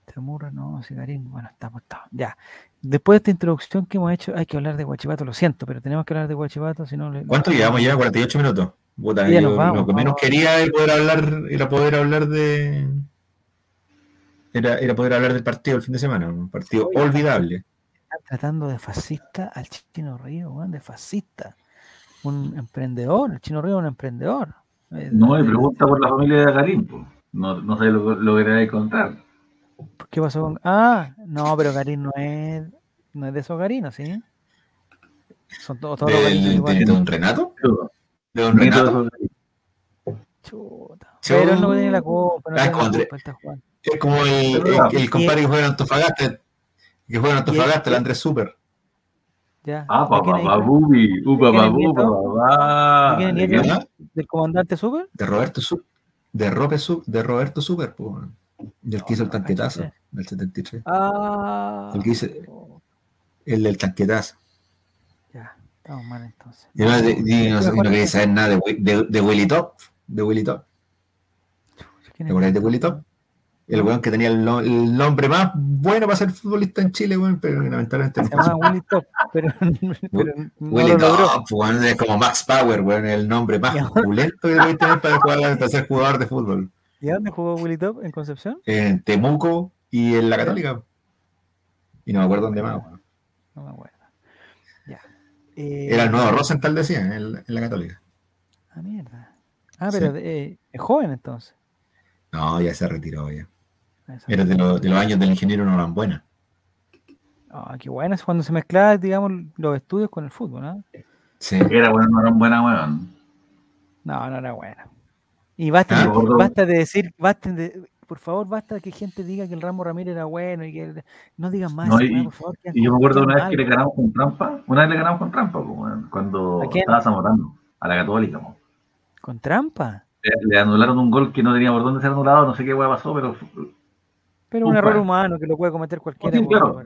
Speaker 1: Se amurra, no, si Garín, bueno, está apostado. Ya. Después de esta introducción que hemos hecho, hay que hablar de Guachipato, lo siento, pero tenemos que hablar de Guachipato, si no. le-
Speaker 3: ¿Cuánto llevamos ya? 48 minutos. Puta,
Speaker 1: Ya
Speaker 3: yo
Speaker 1: nos vamos,
Speaker 3: lo que menos
Speaker 1: vamos.
Speaker 3: quería era poder hablar, era poder hablar de. Era, era poder hablar del partido el fin de semana, un partido
Speaker 1: Oye,
Speaker 3: olvidable.
Speaker 1: Están tratando de fascista al Chino Río, weón, de fascista. Un emprendedor, el Chino Río es un emprendedor. Eh,
Speaker 2: No, y
Speaker 1: de-
Speaker 2: pregunta por la familia de Garín, pues. No, no sé lo, lo que contar.
Speaker 1: ¿Qué pasó con.? Ah, no, pero Garín no es, no es de esos garinos, ¿sí? Son todos, todos los
Speaker 3: ¿De,
Speaker 1: garinos
Speaker 3: de,
Speaker 1: igual.
Speaker 3: de don Renato? ¿De don Renato?
Speaker 1: Chuta.
Speaker 3: Chu-
Speaker 1: Pero él no tiene la culpa, no
Speaker 3: Ah,
Speaker 1: tiene la
Speaker 3: André.
Speaker 1: culpa, él está jugando.
Speaker 3: Es como el, el, el compadre que juega en Antofagasta. Que juega en Antofagasta, el Andrés Super.
Speaker 1: Ya.
Speaker 2: Ah,
Speaker 1: ¿De
Speaker 2: papá, babubi, upa, babu, papá.
Speaker 1: ¿Del comandante Super?
Speaker 3: De Roberto Super. De, Rope de Roberto Super, pues. Del que hizo el
Speaker 1: No,
Speaker 3: tanquetazo, del 73.
Speaker 1: Ah.
Speaker 3: El que dice- El del tanquetazo.
Speaker 1: Estamos mal entonces.
Speaker 3: Y no, de- y no, no quería saber nada de, de, de Willy Top. De Willy Top.
Speaker 1: ¿Quién
Speaker 3: ¿Te acuerdas de? Willy Top? El weón que tenía el, no- el nombre más bueno para ser futbolista en Chile, weón, pero lamentablemente no
Speaker 1: Se. Willy Top, pero, pero no
Speaker 3: Willy
Speaker 1: lo.
Speaker 3: Top, weón, es como Max Power, weón, el nombre más opulento que puedes tener para, jugar, para ser jugador de fútbol.
Speaker 1: ¿Y dónde jugó Willy Top? ¿En Concepción?
Speaker 3: En Temuco y en la Católica. Y no me acuerdo dónde más, weón.
Speaker 1: No me acuerdo. Eh,
Speaker 3: Era el nuevo Rosenthal, decía, en, el- en la Católica.
Speaker 1: Ah, mierda. Ah, pero eh, es joven entonces.
Speaker 3: No, ya se retiró, ya.
Speaker 1: Eso.
Speaker 3: Era de, los- de los años del ingeniero Norambuena.
Speaker 1: Ah, qué bueno es cuando se mezcla, digamos, los estudios con el fútbol, ¿no?
Speaker 3: Sí.
Speaker 2: Era bueno, no era buena weón.
Speaker 1: No, no era bueno. Y basta,
Speaker 3: Ah,
Speaker 1: de, basta de decir, basta de, por favor, basta que gente diga que el Ramo Ramírez era bueno y que no digan más,
Speaker 2: No, y-
Speaker 1: por favor.
Speaker 2: Y yo me acuerdo una vez que le ganamos con trampa. Una vez le ganamos con trampa, cuando estaba Zamorano, a la Católica.
Speaker 1: Con trampa.
Speaker 2: Le, le anularon un gol que no tenía por dónde ser anulado, no sé qué weá pasó, pero
Speaker 1: Pero
Speaker 2: Un
Speaker 1: un error humano que lo puede cometer cualquiera.
Speaker 2: Sí,
Speaker 1: pues,
Speaker 2: claro.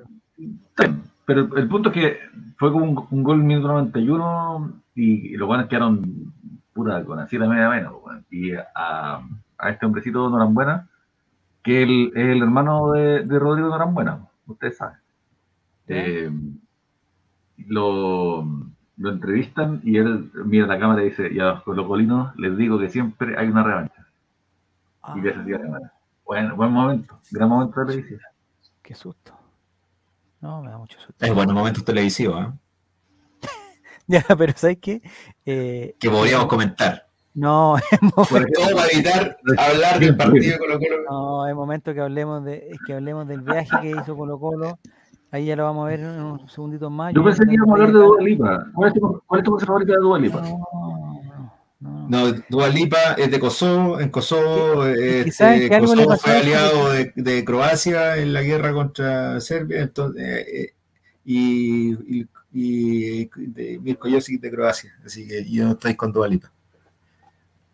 Speaker 2: Pero el punto es que fue como un, un gol en minuto 91 y los buenos quedaron puta con así la media menos. Y a, a este hombrecito Norambuena, que es el hermano de, de Rodrigo Norambuena, ustedes saben. Eh, lo, lo entrevistan y él mira la cámara y dice, y a los colocolinos les digo que siempre hay una revancha. Y que se siga la cámara. Buen, buen momento, gran momento de televisión.
Speaker 1: Qué susto. No, me da mucho susto.
Speaker 3: Es buenos momentos televisivos, ¿eh?
Speaker 1: Ya, pero ¿sabes qué? Eh,
Speaker 3: Que podríamos comentar.
Speaker 1: No, es
Speaker 2: Por
Speaker 1: momento,
Speaker 3: Todo para evitar hablar del partido de Colo Colo.
Speaker 1: no, es momento que hablemos de, es que hablemos del viaje que hizo Colo Colo. Ahí ya lo vamos a ver en unos segunditos más.
Speaker 2: Yo pensé que íbamos a hablar de Dua Lipa. ¿Cuál es tu, cuál es tu cosa favorita de Dua Lipa?
Speaker 1: No, no, no.
Speaker 3: No, Dua Lipa es de Kosovo. En Kosovo, este,
Speaker 1: saben que algo le
Speaker 3: Kosovo
Speaker 1: pasó
Speaker 3: fue aliado de, de Croacia en la guerra contra Serbia. Entonces, eh, eh, y, y, y de Mirko Josic de Croacia. Así que yo no estoy con Dua Lipa.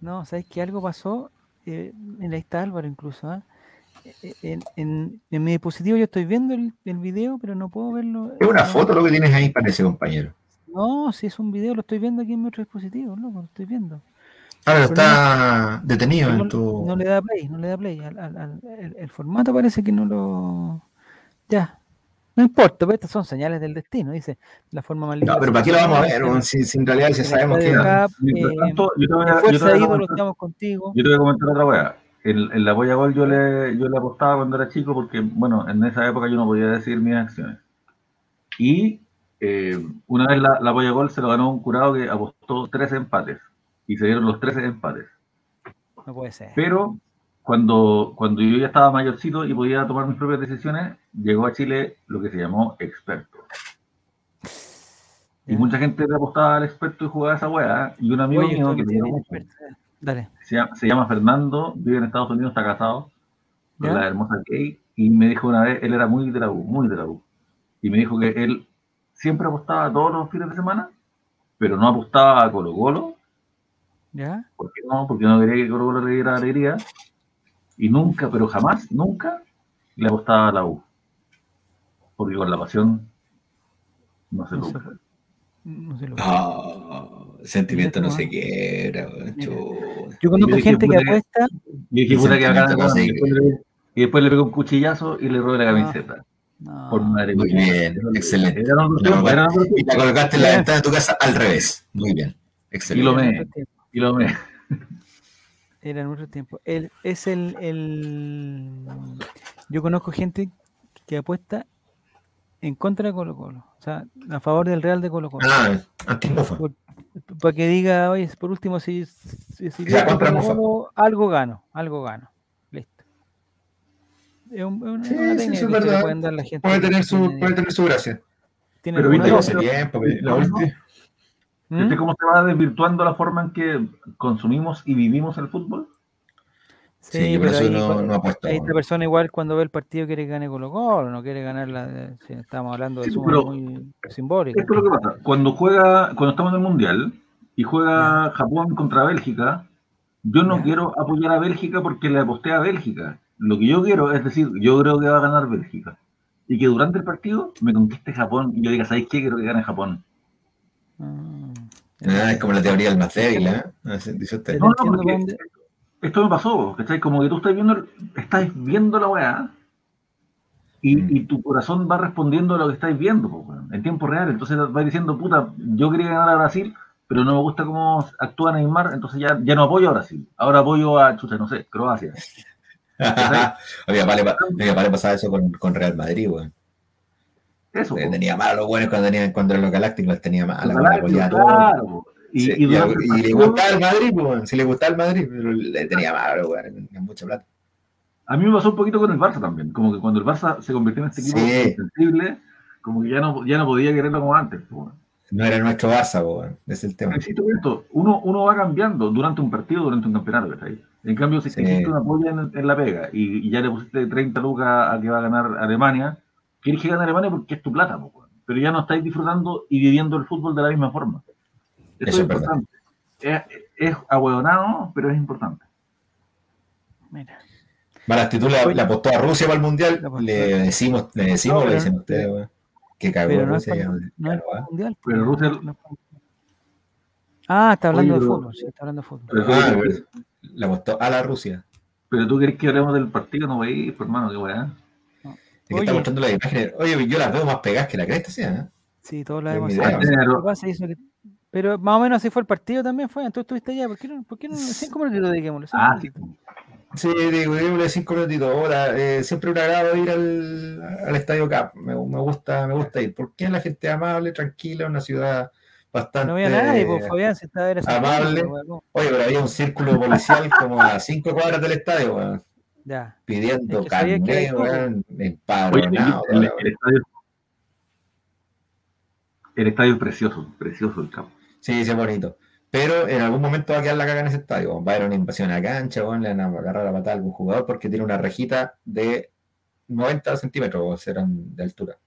Speaker 1: No, ¿sabes que algo pasó? Eh, en ahí está Álvaro incluso. ¿ah? Eh, En, en- en mi dispositivo yo estoy viendo el, el video, pero no puedo verlo.
Speaker 3: Es una
Speaker 1: no,
Speaker 3: foto lo que tienes ahí, parece, compañero.
Speaker 1: No, si es un video, lo estoy viendo aquí en mi otro dispositivo, loco, lo estoy viendo.
Speaker 3: Ahora
Speaker 1: Pero
Speaker 3: está detenido
Speaker 1: no,
Speaker 3: en tu.
Speaker 1: no le da play, no le da play. Al, al- al- el, el formato parece que no lo. Ya. No importa, pero estas son señales del destino, dice. La forma más
Speaker 3: No,
Speaker 1: linda
Speaker 3: pero
Speaker 1: de
Speaker 3: ¿para qué lo vamos a ver? weón? Si, si en realidad si
Speaker 1: en el
Speaker 3: sabemos que.
Speaker 2: Mientras
Speaker 1: eh,
Speaker 2: tanto, yo te voy a, yo te
Speaker 1: Fuerza
Speaker 2: voy a
Speaker 1: ídolo,
Speaker 2: comentar,
Speaker 1: estamos contigo.
Speaker 2: yo te voy a comentar otra weá. El, el apoya gol yo le, yo le apostaba cuando era chico porque, bueno, en esa época yo no podía decidir mis acciones. Y eh, una vez la, la apoya gol se lo ganó un curado que apostó 13 empates. Y se dieron los 13 empates.
Speaker 1: No puede ser.
Speaker 2: Pero cuando, cuando yo ya estaba mayorcito y podía tomar mis propias decisiones, llegó a Chile lo que se llamó experto. Y mucha gente le apostaba al experto y jugaba esa weá. Y un amigo
Speaker 1: Oye,
Speaker 2: mío que.
Speaker 1: Dale.
Speaker 2: se llama, se llama Fernando, vive en Estados Unidos, está casado con la hermosa Kay, y me dijo una vez, él era muy de la U, muy de la U, y me dijo que él siempre apostaba todos los fines de semana, pero no apostaba a Colo Colo,
Speaker 1: ¿Ya?
Speaker 2: ¿por qué no? Porque no quería que Colo Colo le diera alegría, y nunca, pero jamás, nunca le apostaba a la U, porque con la pasión no se
Speaker 1: No
Speaker 2: lucra.
Speaker 1: no lo
Speaker 3: Ah, sentimiento no se quiebra.
Speaker 1: Yo conozco gente que apuesta.
Speaker 2: Y puta que
Speaker 3: no se
Speaker 2: y después le- y pegó un cuchillazo y le robé la camiseta.
Speaker 1: No,
Speaker 2: Por madre
Speaker 3: Muy bien, excelente.
Speaker 2: Era un
Speaker 3: La
Speaker 2: grupo, era un grupo.
Speaker 3: Y la colocaste en la ventana de tu casa al revés. Muy bien,
Speaker 2: Y
Speaker 3: excelente.
Speaker 2: lo
Speaker 1: era en
Speaker 2: me-
Speaker 1: otro tiempo,
Speaker 2: Y lo me.
Speaker 1: Era en otro tiempo. El, es el, el. Yo conozco gente que apuesta en contra de Colo Colo. O sea, a favor del Real de Colo Colo.
Speaker 3: Ah, antimufa.
Speaker 1: Para que diga, oye, por último, si, si, si
Speaker 3: Ya,
Speaker 1: pierdo
Speaker 3: contra
Speaker 1: Colo
Speaker 3: Mofa.
Speaker 1: Colo, algo gano, algo gano. Listo. Es, un- es una,
Speaker 3: Sí,
Speaker 1: una
Speaker 3: sí, eso es verdad.
Speaker 1: pueden dar la gente.
Speaker 3: Puede tener su,
Speaker 1: tiene-
Speaker 3: puede tener su gracia.
Speaker 1: tiene
Speaker 2: Pero viste,
Speaker 3: hace tiempo la última.
Speaker 1: ¿Mm?
Speaker 2: ¿Viste cómo se va desvirtuando la forma en que consumimos y vivimos el fútbol?
Speaker 1: Sí,
Speaker 3: Sí, yo por
Speaker 1: pero
Speaker 3: eso
Speaker 1: ahí,
Speaker 3: no, no apuesto.
Speaker 1: ahí esta persona igual cuando ve el partido quiere que gane Colo Colo, no quiere ganar la... si estamos hablando de
Speaker 2: Sí,
Speaker 1: muy simbólicas.
Speaker 2: Esto es lo que pasa. Cuando juega, cuando estamos en el Mundial y juega Japón contra Bélgica, yo no quiero apoyar a Bélgica porque le aposté a Bélgica. Lo que yo quiero es decir, yo creo que va a ganar Bélgica. Y que durante el partido me conquiste Japón y yo diga, ¿sabéis qué? Quiero que gane Japón.
Speaker 1: Ah,
Speaker 3: Ah, es como la teoría del más débil, ¿eh?
Speaker 2: No, no, porque esto me pasó, ¿cachai? Como que tú estás viendo, estás viendo la weá y,
Speaker 3: Mm.
Speaker 2: y tu corazón va respondiendo a lo que estáis viendo, po, en tiempo real. Entonces vas diciendo, puta, yo quería ganar a Brasil, pero no me gusta cómo actúa Neymar, entonces ya, ya no apoyo a Brasil. Ahora apoyo a, chucha, no sé, Croacia.
Speaker 3: a mi papá le, pa- a mi papá le pasaba eso con, con Real Madrid, weón.
Speaker 2: Eso. Po.
Speaker 3: tenía mal a los buenos cuando tenían contra los galácticos, los tenía mal.
Speaker 2: Claro. Y,
Speaker 3: Sí,
Speaker 2: y
Speaker 3: y, y le gustaba el Madrid, pues, weón, si le gustaba el Madrid, pero le tenía mal a los weones, tenía mucha plata.
Speaker 2: A mí me pasó un poquito con el Barça también. Como que cuando el Barça se convirtió en este equipo
Speaker 3: Sí.
Speaker 2: insensible, como que ya no, ya no podía quererlo como antes. weón.
Speaker 3: No era nuestro Barça, weón, ese es el tema.
Speaker 2: En esto, uno, uno va cambiando durante un partido, durante un campeonato, ¿cachai? En cambio, si
Speaker 3: Sí.
Speaker 2: te hiciste una polla en, en la pega y, ya le pusiste 30 lucas a que va a ganar Alemania, quieres que gane Alemania porque es tu plata, weón. pero ya no estáis disfrutando y viviendo el fútbol de la misma forma. Eso,
Speaker 3: Eso
Speaker 2: es
Speaker 3: verdad.
Speaker 2: importante. Es, es ahueonado, pero es importante.
Speaker 1: Mira.
Speaker 3: Mala actitud le,
Speaker 1: Oye.
Speaker 3: le apostó a Rusia para el mundial.
Speaker 1: Le
Speaker 3: decimos, le decimos,
Speaker 1: No,
Speaker 3: le
Speaker 1: pero-
Speaker 3: dicen ustedes, weón. Que cagó
Speaker 1: Pero no es
Speaker 3: Rusia.
Speaker 1: para-
Speaker 3: ya,
Speaker 1: no es
Speaker 3: claro,
Speaker 1: para el
Speaker 3: ah.
Speaker 1: mundial.
Speaker 2: Pero
Speaker 1: pues,
Speaker 2: Rusia-
Speaker 1: no es para- Ah, está hablando
Speaker 2: Oye,
Speaker 1: de
Speaker 2: pero-
Speaker 1: fútbol, sí, está hablando de fútbol.
Speaker 2: Pero,
Speaker 3: Ah, le apostó a la Rusia.
Speaker 2: pero tú querés que hablemos del partido, no veis, pues, hermano, qué weá.
Speaker 3: Es que está mostrando las imágenes. Oye, yo las veo más pegadas que la cresta, ¿sí? ¿eh?
Speaker 1: Sí, todos la. Lo que pasa es eso que- Pero más o menos así fue el partido también, fue. Tú estuviste allá. ¿Por qué no? ¿Por qué no? Cinco minutitos dediquémosle. cinco
Speaker 2: Ah, sí.
Speaker 1: minutitos.
Speaker 3: Sí, digo, cinco minutitos. Ahora, eh, siempre un agrado ir al, al Estadio Cap. Me, me gusta, me gusta ir. Porque la gente es amable, tranquila, una ciudad bastante.
Speaker 1: No había nadie, pues Fabián, si estaba era
Speaker 3: amable. Oye, pero había un círculo policial como a cinco cuadras del estadio, weón,
Speaker 1: Ya.
Speaker 3: pidiendo
Speaker 1: Es que
Speaker 3: carnet, weón, empadronado.
Speaker 2: el, estadio. El estadio es precioso, precioso el campo.
Speaker 3: Sí, sí, es bonito. Pero en algún momento va a quedar la caga en ese estadio. Va a haber una invasión a la cancha, le van a agarrar la patada a algún jugador porque tiene una rejita de 90 centímetros, o serán de altura.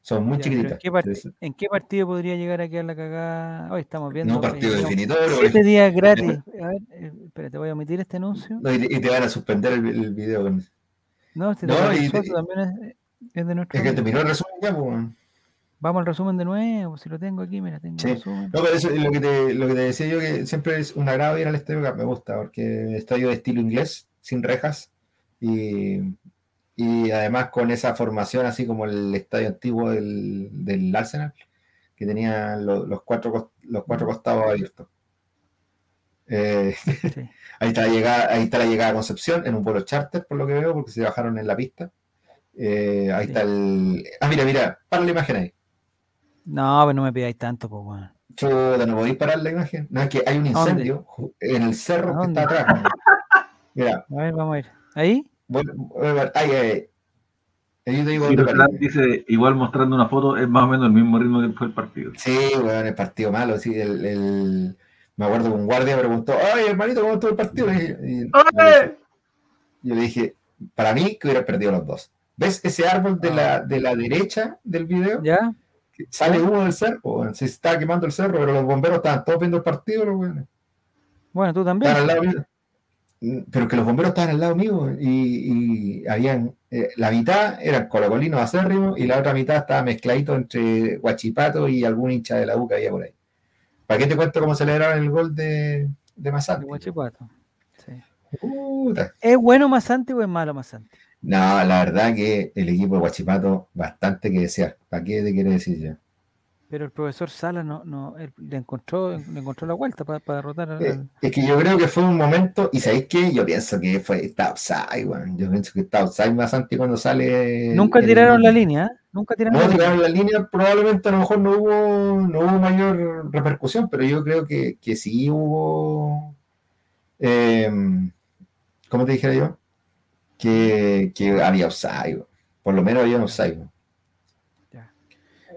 Speaker 3: Son muy
Speaker 1: Ya, pero ¿en
Speaker 3: chiquititas.
Speaker 1: qué parte-
Speaker 3: Entonces,
Speaker 1: ¿En qué partido podría llegar a quedar la cagada? Hoy estamos viendo.
Speaker 3: no partido
Speaker 1: eh,
Speaker 3: definitorio.
Speaker 1: Siete días gratis. A ver, eh, espérate, voy a omitir este anuncio.
Speaker 3: No, y, te- y te van a suspender el, el video.
Speaker 1: No, este
Speaker 3: No, y-
Speaker 1: también es, es de nuestro.
Speaker 3: Es que terminó el resumen ya, pues.
Speaker 1: Vamos al resumen de nuevo, si lo tengo aquí, mira, tengo
Speaker 3: Sí.
Speaker 1: el resumen.
Speaker 3: No, pero eso es lo que, te, lo que te decía yo, que siempre es un agrado ir al estadio Cap, me gusta, porque estadio de estilo inglés, sin rejas, y, y además con esa formación, así como el estadio antiguo del, del Arsenal, que tenía lo- los, cuatro, los cuatro costados abiertos. Eh,
Speaker 1: Sí.
Speaker 3: ahí, está la llegada, ahí está la llegada a Concepción, en un vuelo charter, por lo que veo, porque se bajaron en la pista. Eh, ahí
Speaker 1: Sí.
Speaker 3: está el... Ah, mira, mira, para la imagen ahí.
Speaker 1: No, pero no me pidáis tanto, pues, bueno.
Speaker 3: Chuta, no podéis parar la imagen. No, es que hay un incendio en el cerro
Speaker 1: ¿A
Speaker 3: que está atrás. Mira,
Speaker 1: A ver, vamos a ir. ¿Ahí?
Speaker 3: bueno, bueno, ay, ay. Yo te digo
Speaker 2: Y dice, igual mostrando una foto, es más o menos el mismo ritmo que fue el partido.
Speaker 3: Sí, weón, el partido malo, sí, el, el- me acuerdo que un guardia me preguntó, ay, hermanito, ¿cómo estuvo el partido? Y- yo, le dije, yo le dije, para mí que hubiera perdido los dos. ¿Ves ese árbol de la, de la derecha del video?
Speaker 1: ¿Ya?
Speaker 3: Sale humo del cerro, se está quemando el cerro, pero los bomberos estaban todos viendo el partido, los weones.
Speaker 1: Bueno, tú también.
Speaker 3: Al lado mío. Mm, Pero que los bomberos estaban al lado mío y, y habían, eh, la mitad eran colocolinos acérrimos y la otra mitad estaba mezcladito entre Guachipato y algún hincha de la U que había por ahí. ¿Para qué te cuento cómo celebraron el gol de, de
Speaker 1: De
Speaker 3: Masante?
Speaker 1: Guachipato. Sí.
Speaker 3: Puta.
Speaker 1: ¿Es bueno Masante o es malo Masante?
Speaker 3: No, la verdad que el equipo de Guachipato bastante que desear. ¿Para qué te quiere decir yo?
Speaker 1: Pero el profesor Sala no, no, le encontró, le encontró la vuelta para, para derrotar al.
Speaker 3: Eh, Es que yo creo que fue un momento, y ¿sabéis qué? Yo pienso que fue, está outside, weón. Yo pienso que está outside Masante cuando sale.
Speaker 1: Nunca
Speaker 3: el-
Speaker 1: tiraron la línea, ¿eh? Nunca tiraron
Speaker 3: No
Speaker 1: la línea.
Speaker 3: tiraron la línea, probablemente a lo mejor no hubo, no hubo mayor repercusión, pero yo creo que, que sí hubo, eh, ¿cómo te dijera yo? Que, que había offside, por lo menos había un offside.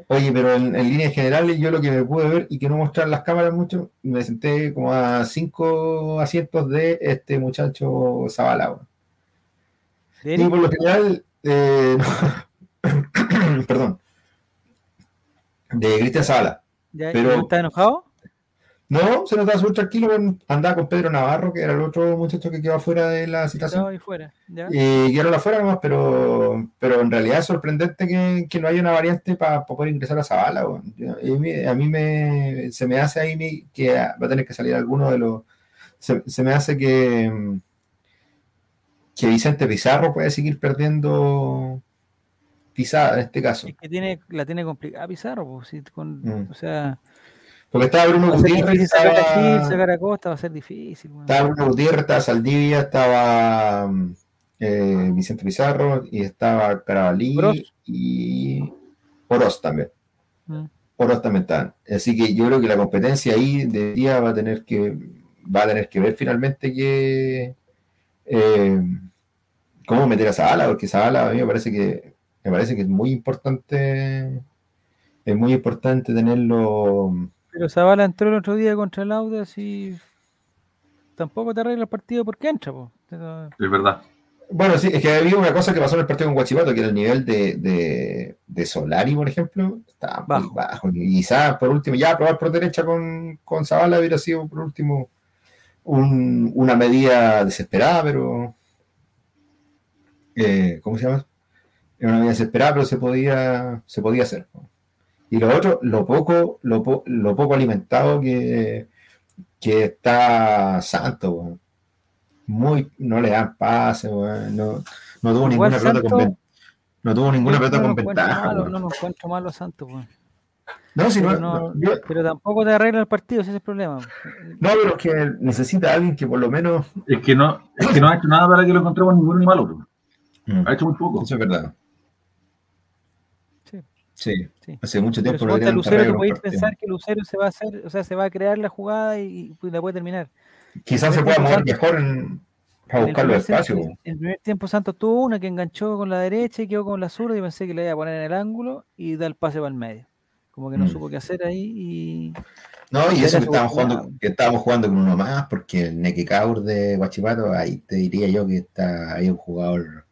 Speaker 3: Oye, pero en, en líneas generales, yo lo que me pude ver y que no mostrar las cámaras mucho, me senté como a cinco asientos de este muchacho.
Speaker 1: ¿De
Speaker 3: Y por lo general, eh, perdón, de Cristian Zavala.
Speaker 1: ¿Ya,
Speaker 3: pero-
Speaker 1: ¿no ¿Está enojado?
Speaker 3: No, se notaba súper tranquilo, andaba con Pedro Navarro, que era el otro muchacho que quedó afuera de la citación.
Speaker 1: ahí fuera. ¿ya?
Speaker 3: Y quedaron afuera nomás, pero, pero en realidad es sorprendente que, que no haya una variante para poder ingresar a Zavala. me- a mí me, se me hace ahí mi- que va a tener que salir alguno de los... Se, se me hace que, que Vicente Pizarro puede seguir perdiendo pisada en este caso.
Speaker 1: Es que tiene, la tiene complicada Pizarro, pues, con-
Speaker 3: Mm.
Speaker 1: o sea,
Speaker 3: Porque estaba Bruno
Speaker 1: va
Speaker 3: Gutiérrez,
Speaker 1: a
Speaker 3: estaba,
Speaker 1: Gil, sacar a Costa, va a ser difícil.
Speaker 3: estaba Bruno Gutiérrez, estaba Saldivia, estaba mm, eh, Vicente Pizarro y estaba Carabalí y Oroz también.
Speaker 1: Mm.
Speaker 3: Oroz también está. Así que yo creo que la competencia ahí de día va a tener que va a tener que ver finalmente que eh, cómo meter a Zavala, porque Zavala a mí me parece que me parece que es muy importante es muy importante tenerlo
Speaker 1: Pero Zavala entró el otro día contra el Audax y tampoco te arregla el partido porque entra, pues.
Speaker 2: Es verdad.
Speaker 3: Bueno, sí, es que había una cosa que pasó en el partido con Guachipato, que era el nivel de, de, de Solari, por ejemplo, estaba muy
Speaker 1: Bajo.
Speaker 3: bajo. Y quizás, por último, ya probar por derecha con, con Zavala hubiera sido, por último, un- una medida desesperada, pero... eh, ¿Cómo se llama? Era una medida desesperada, pero se podía, se podía hacer. Y lo otro, lo poco, lo, po- lo poco alimentado que, que está Santo, weón. Muy, no le dan pase, weón. No, no tuvo
Speaker 1: Igual
Speaker 3: ninguna pelota con no tuvo ninguna
Speaker 1: Yo
Speaker 3: pelota
Speaker 1: no
Speaker 3: con ventaja.
Speaker 1: malo, no lo encuentro malo a Santos, weón.
Speaker 3: No, si no,
Speaker 1: Pero, no-
Speaker 3: no, yo-
Speaker 1: pero tampoco te arregla el partido, ese es el problema.
Speaker 3: no, pero es que necesita alguien que por lo menos.
Speaker 2: Es que no, es que no ha hecho nada para que lo encontremos ni bueno ni malo. bro. Ha hecho muy poco.
Speaker 3: Eso es verdad.
Speaker 1: Sí.
Speaker 3: Sí,
Speaker 1: Sí.
Speaker 3: hace mucho
Speaker 1: Pero
Speaker 3: tiempo lo
Speaker 1: a
Speaker 3: deberían
Speaker 1: Lucero, tú podéis pensar que Lucero se va a hacer, o sea, se va a crear la jugada y, y la puede terminar.
Speaker 3: Quizás se pueda mover mejor en, para buscar los espacios.
Speaker 1: En el primer tiempo Santos tuvo una que enganchó con la derecha y quedó con la zurda y pensé que le iba a poner en el ángulo y da el pase para el medio. Como que no
Speaker 3: Mm.
Speaker 1: supo qué hacer ahí y
Speaker 3: No, y eso que estábamos jugando, que estábamos jugando con uno más, porque el Nequecaur de Guachipato, ahí te diría yo que está ahí un jugador,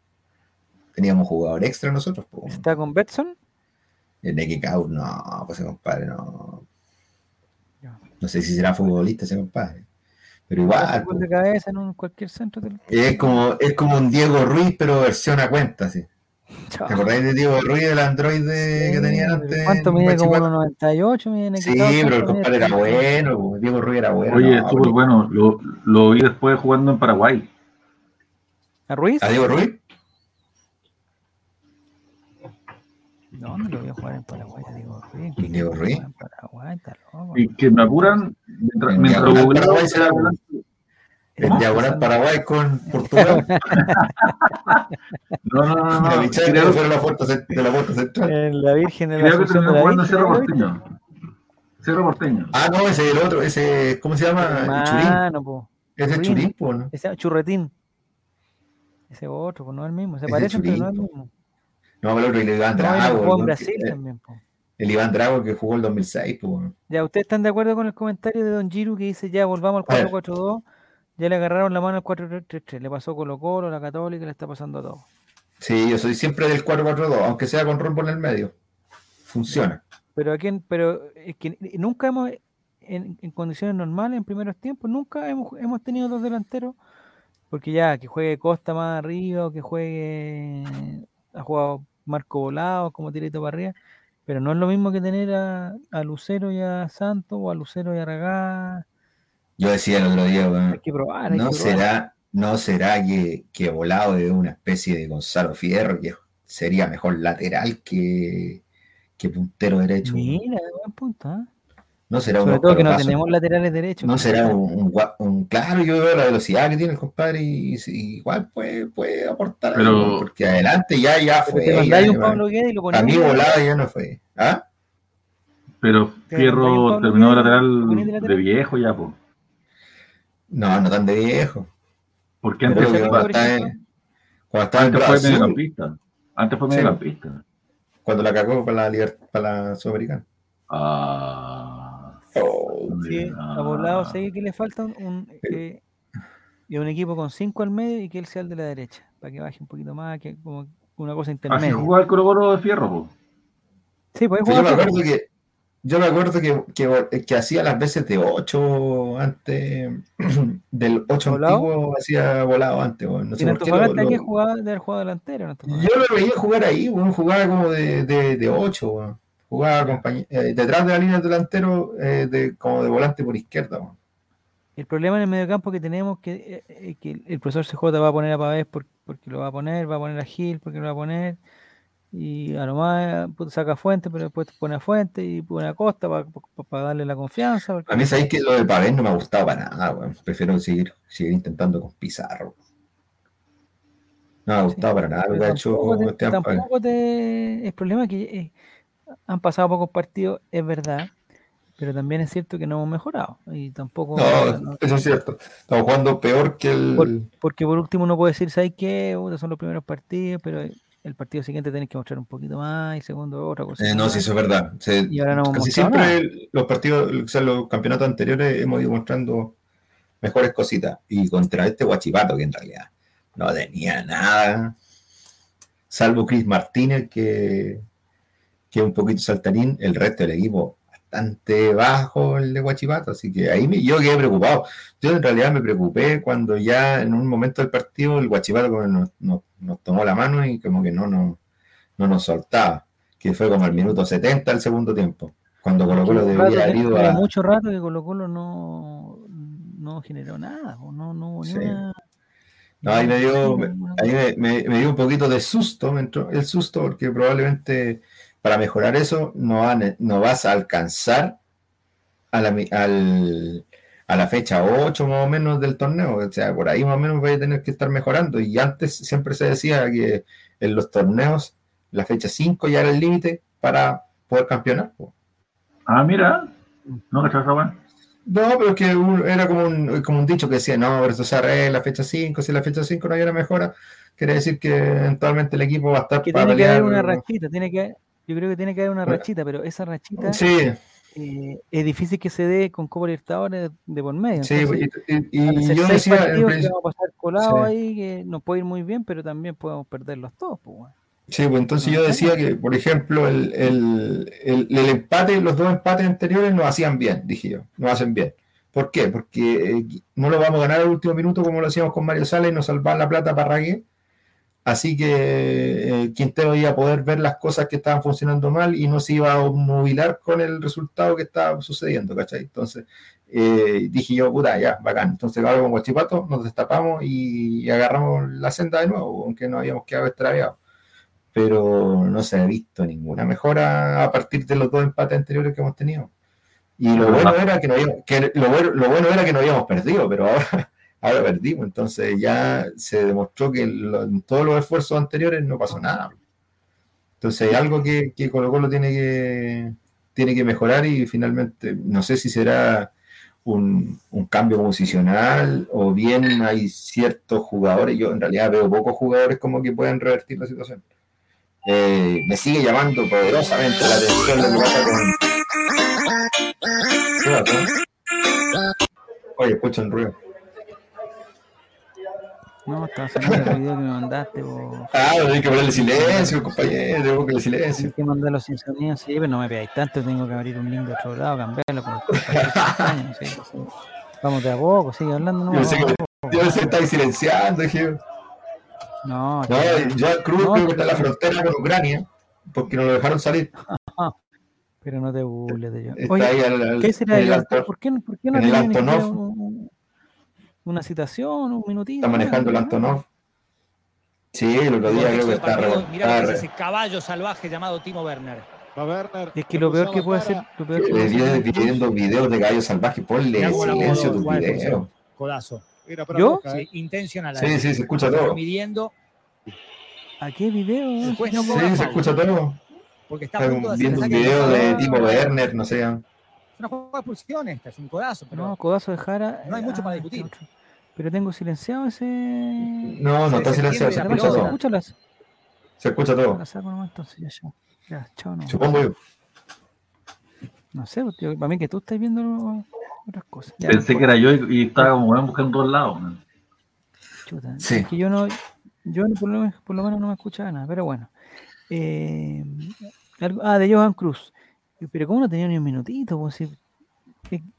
Speaker 3: teníamos un jugador extra nosotros,
Speaker 1: está con Betson.
Speaker 3: El Nequecaur, no, pues ese compadre no, no sé si será futbolista ese compadre, pero igual,
Speaker 1: gol
Speaker 3: po.
Speaker 1: de cabeza en un, cualquier centro del
Speaker 3: es como, es como un Diego Ruiz, pero versión a cuenta, sí. ¿Te acordáis de Diego Ruiz, del androide que
Speaker 1: Sí,
Speaker 3: tenían antes?
Speaker 1: ¿Cuánto mide? Como
Speaker 3: Guachipato?
Speaker 1: 1.98 mide
Speaker 3: Sí, pero el compadre era bueno, po. Diego Ruiz era bueno.
Speaker 2: Oye,
Speaker 3: no,
Speaker 2: súper
Speaker 3: pero-
Speaker 2: bueno. Lo, lo vi después jugando en Paraguay.
Speaker 1: ¿A Ruiz?
Speaker 3: ¿A Diego Ruiz?
Speaker 1: No, no lo voy a jugar en Paraguay, a Diego Ruiz. ¿Qué
Speaker 3: Diego Ruiz?
Speaker 1: En Paraguay, está loco.
Speaker 2: Y que me apuran mientras,
Speaker 3: En
Speaker 2: mientras
Speaker 3: Paraguay será. En diagonal Paraguay con Portugal.
Speaker 2: No, no, no, no.
Speaker 3: La
Speaker 2: Creo,
Speaker 3: fuera la puerta de la puerta central.
Speaker 1: En la Virgen de la
Speaker 2: creo que terminó
Speaker 1: la
Speaker 2: jugando Cerro. Porteño. Cerro Porteño.
Speaker 3: Ah, no, ese es el otro, ese, ¿cómo se llama?
Speaker 1: Hermano, po.
Speaker 3: Ese es
Speaker 1: Churín.
Speaker 3: Churín, po, ¿no?
Speaker 1: Ese churretín. Ese otro, pues no es el mismo. Se
Speaker 3: Ese
Speaker 1: parecen, pero no es el mismo.
Speaker 3: No, el otro, el Iván
Speaker 1: No,
Speaker 3: Drago.
Speaker 1: en
Speaker 3: el,
Speaker 1: Brasil
Speaker 3: que-
Speaker 1: también, po.
Speaker 3: el Iván Drago que jugó el 2006, po.
Speaker 1: Ya, ¿ustedes están de acuerdo con el comentario de Don Giru que dice ya volvamos al
Speaker 3: ver.
Speaker 1: 4-4-2? Ya le agarraron la mano al 4-3-3. Le pasó Colo Colo, la Católica, le está pasando a todo.
Speaker 3: Sí, yo soy siempre del 4-4-2, aunque sea con rombo en el medio. Funciona.
Speaker 1: Pero aquí, pero es que nunca hemos, en, en condiciones normales, en primeros tiempos, nunca hemos, hemos tenido dos delanteros. Porque ya, que juegue Costa más arriba, o que juegue, ha jugado Marco Volado como tirito para arriba. Pero no es lo mismo que tener a, a Lucero y a Santos, o a Lucero y a Ragá.
Speaker 3: Yo decía el otro día,
Speaker 1: Hay que probar, hay
Speaker 3: no
Speaker 1: que probar.
Speaker 3: será, no será que, que Volado es una especie de Gonzalo Fierro, que sería mejor lateral que, que puntero derecho.
Speaker 1: Mira, buen punto, ¿ah?
Speaker 3: No será un
Speaker 1: Sobre todo que no tenemos laterales derechos.
Speaker 3: No será un, un claro, yo veo la velocidad que tiene el compadre y, y igual puede, puede aportar
Speaker 2: Pero-
Speaker 3: algo, porque adelante ya, ya fue.
Speaker 1: te
Speaker 3: ya,
Speaker 1: mandáis un
Speaker 3: ya,
Speaker 1: Pablo Guedes y lo
Speaker 3: para
Speaker 1: ponías.
Speaker 3: mí volada ya no fue. ¿Ah?
Speaker 2: Pero Fierro terminó
Speaker 1: Guedes,
Speaker 2: lateral
Speaker 1: ¿lo ponís de
Speaker 2: viejo ya, po.
Speaker 3: No, no tan de viejo.
Speaker 2: Porque antes,
Speaker 1: ese
Speaker 3: cuando estaba en, cuando estaba
Speaker 2: antes fue
Speaker 3: Brasil,
Speaker 2: mediocampista. Antes fue
Speaker 3: Sí. cuando la cagó para la, para la Sudamericana.
Speaker 2: Ah.
Speaker 3: Oh,
Speaker 1: Sí, a Volado sé que le falta un, eh, y un equipo con cinco al medio y que él sea el de la derecha, para que baje un poquito más, que como una cosa
Speaker 2: Así
Speaker 1: intermedia.
Speaker 2: jugaba el Colo de Fierro, po.
Speaker 1: Sí, pues
Speaker 3: yo me
Speaker 1: jugar
Speaker 3: acuerdo que yo me acuerdo que, que, que hacía las veces de 8 antes del 8
Speaker 1: ¿Volado?
Speaker 3: antiguo hacía volado antes, no sé
Speaker 1: en
Speaker 3: por qué lo- lo-
Speaker 1: que jugaba de haber jugado delantero. en.
Speaker 3: Yo lo veía jugar ahí, weón, jugaba como de, de, de 8, weón. Jugaba eh, detrás de la línea del delantero, eh, de, como de volante por izquierda.
Speaker 1: El problema en el mediocampo que tenemos que, eh, eh, que el profesor CJ va a poner a Pavés por- porque lo va a poner, va a poner a Gil porque lo va a poner, y a lo más saca a Fuente, pero después pone a Fuente y pone a Costa para darle la confianza. porque-
Speaker 3: A mí sabéis que lo de Pavés no me ha gustado para nada, weón. Prefiero seguir, seguir intentando con Pizarro. No me ha gustado para nada lo que ha hecho
Speaker 1: tampoco te- El problema es que eh, han pasado pocos partidos, es verdad, pero también es cierto que no hemos mejorado. Y tampoco.
Speaker 3: No, eso es cierto. Estamos jugando peor que el.
Speaker 1: Por- porque por último uno puede decir, ¿sabes qué? Son los primeros partidos, pero el partido siguiente tenés que mostrar un poquito más y segundo otra cosa.
Speaker 3: Eh, no, sí, eso es verdad. Se-
Speaker 1: Y ahora no hemos
Speaker 3: casi siempre los partidos, o sea, los campeonatos anteriores hemos ido mostrando mejores cositas. Y contra este Guachipato, que en realidad no tenía nada, salvo Chris Martínez, que, que es un poquito saltarín, el resto del equipo bastante bajo el de Guachipato, así que ahí me- yo quedé preocupado. Yo en realidad me preocupé cuando ya en un momento del partido el Guachipato nos, nos- nos tomó la mano y como que no, nos- no nos soltaba, que fue como el minuto 70 del segundo tiempo, cuando Colo Colo debería haber ido a...
Speaker 1: mucho rato que Colo Colo no, no generó nada, no, no
Speaker 3: Sí. No, ahí me dio, ahí me dio un poquito de susto, me entró el susto porque probablemente para mejorar eso no, van- no vas a alcanzar a la, mi- al- a la fecha 8 más o menos del torneo, o sea, por ahí más o menos vais a tener que estar mejorando y antes siempre se decía que en los torneos la fecha 5 ya era el límite para poder campeonar.
Speaker 2: Ah, mira. No weá.
Speaker 3: No, pero es que un- era como un, como un dicho que decía, no, pero esto se arregla la fecha 5, si la fecha 5 no hay una mejora, quiere decir que eventualmente el equipo va a estar
Speaker 1: que
Speaker 3: para
Speaker 1: tiene que haber una rachita, tiene que yo creo que tiene que haber una rachita, pero esa rachita
Speaker 3: Sí,
Speaker 1: eh, es difícil que se dé con Copa Libertadores de por medio.
Speaker 3: sí,
Speaker 1: entonces,
Speaker 3: y, yo decía,
Speaker 1: que
Speaker 3: principio-
Speaker 1: vamos a pasar colados
Speaker 3: Sí.
Speaker 1: ahí, que nos puede ir muy bien, pero también podemos perderlos todos. Pues, bueno.
Speaker 3: sí, pues entonces yo decía que, por ejemplo, el, el, el- el empate, los dos empates anteriores nos hacían bien, dije yo, nos hacen bien. ¿Por qué? Porque eh, no lo vamos a ganar al último minuto como lo hacíamos con Mario Sala y nos salvaban la plata para Ragué. Así que eh, Quintero iba a poder ver las cosas que estaban funcionando mal y no se iba a obnubilar con el resultado que estaba sucediendo, ¿cachai? Entonces eh, dije yo, puta, ya, bacán. Entonces ahora con Guachipato nos destapamos y, y agarramos la senda de nuevo, aunque nos habíamos quedado extraviados. Pero no se ha visto ninguna mejora a partir de los dos empates anteriores que hemos tenido. Y lo bueno era que, no habíamos, que lo, bueno, lo bueno era que no habíamos perdido, pero ahora, ahora perdimos. Entonces ya se demostró que en todos los esfuerzos anteriores no pasó nada. Entonces hay algo que, que Colo Colo tiene que, tiene que mejorar y finalmente no sé si será un, un cambio posicional o bien hay ciertos jugadores, yo en realidad veo pocos jugadores como que pueden revertir la situación. Eh, me sigue llamando poderosamente la atención lo que pasa con... Oye, escucha el ruido.
Speaker 1: No, estaba saliendo el video que me mandaste. po.
Speaker 3: Ah, hay que ponerle silencio, compañero, tengo que ponerle silencio.
Speaker 1: Tienes que mandarlo sin sonido, sí, pero no me pegáis tanto, tengo que abrir un link de otro lado, cambiarlo sí, sí. Vamos de a poco, sigue hablando. No,
Speaker 3: Yo pensé que, yo estáis silenciando, dije.
Speaker 1: no,
Speaker 3: No, ya Cruz
Speaker 1: No,
Speaker 3: creo que está en la frontera con Ucrania, porque no lo dejaron salir.
Speaker 1: pero no te burles de yo. Oye, ¿qué será el
Speaker 3: el
Speaker 1: ¿Por qué, por qué no un- una citación, un minutito?
Speaker 3: está manejando el? Antonov. Sí, el otro día creo que está. re-
Speaker 4: Mirá
Speaker 3: está
Speaker 4: ese caballo salvaje llamado Timo Werner.
Speaker 1: Es que lo peor que puede hacer, lo peor que
Speaker 3: Le viene viendo videos de gallo salvaje, ponle silencio a tus videos.
Speaker 4: Codazo.
Speaker 1: ¿Yo?
Speaker 4: Sí, intencional.
Speaker 3: Sí, sí, se escucha todo.
Speaker 4: Midiendo,
Speaker 1: ¿A qué video?
Speaker 4: Después no
Speaker 3: Sí, se escucha todo.
Speaker 4: porque está
Speaker 3: Viendo un video de tipo Werner, no sé.
Speaker 4: Es una jugada de expulsión esta, es un codazo, pero
Speaker 1: No, codazo de Jara.
Speaker 4: No hay mucho para
Speaker 1: Ah,
Speaker 4: discutir.
Speaker 1: otro. Pero tengo silenciado ese.
Speaker 3: No, no está silenciado, se escucha todo.
Speaker 1: Escúchalas.
Speaker 3: Se escucha todo.
Speaker 1: La saco nomás entonces, ya, ya. Ya, chao, no.
Speaker 3: Supongo yo.
Speaker 1: No sé, pues, tío, para mí que tú estás viendo otras cosas. Ya,
Speaker 2: Pensé que era yo y, y estaba como buscando todos lados. man.
Speaker 1: chuta,
Speaker 3: Sí.
Speaker 1: Es que yo no, yo por lo, menos- por lo menos no me escuchaba nada, pero bueno. Eh, algo- ah, de Johan Cruz. Pero ¿cómo no tenía ni un minutito? Pues, si-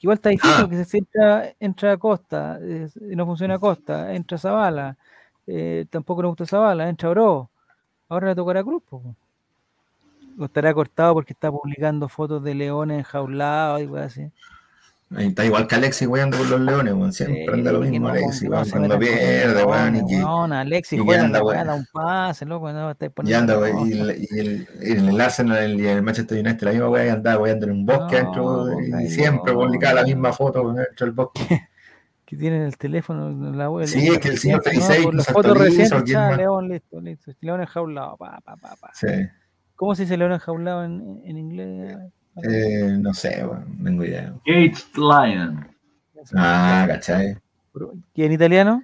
Speaker 1: igual está difícil
Speaker 3: Ah.
Speaker 1: porque si entra, entra Costa, eh, no funciona Costa, entra Zavala, eh, tampoco le gusta Zavala, entra Bro. Ahora le tocará Cruz. O estará cortado porque está publicando fotos de leones enjaulados y cosas así.
Speaker 3: Está igual que Alexis weando con los leones, weón. Siempre
Speaker 1: Sí,
Speaker 3: anda lo mismo,
Speaker 1: no,
Speaker 3: Alexis,
Speaker 1: no
Speaker 3: weón. Cuando pierde, weón, y que,
Speaker 1: weón, Alexis
Speaker 3: y anda, weón.
Speaker 1: da un pase, loco, no
Speaker 3: y anda, weón, y, el- y el, en el Arsenal y el Manchester United, la misma weá, y anda weando en un bosque
Speaker 1: No,
Speaker 3: dentro, y siempre
Speaker 1: no,
Speaker 3: publicaba la
Speaker 1: no.
Speaker 3: misma foto weón, dentro del bosque.
Speaker 1: que tienen el teléfono, la web.
Speaker 3: Sí, es que el señor
Speaker 1: no,
Speaker 3: Felicei
Speaker 1: por
Speaker 3: no
Speaker 1: las
Speaker 3: se
Speaker 1: fotos
Speaker 3: actualiza,
Speaker 1: recientes,
Speaker 3: ¿quién
Speaker 1: ah, león, listo, listo. León enjaulado, pa, pa, pa, pa.
Speaker 3: Sí.
Speaker 1: ¿Cómo se dice león enjaulado en, en inglés?
Speaker 3: Eh, no sé, no tengo idea.
Speaker 2: Caged Lion.
Speaker 3: Ah, ¿cachai?
Speaker 1: ¿Y en italiano?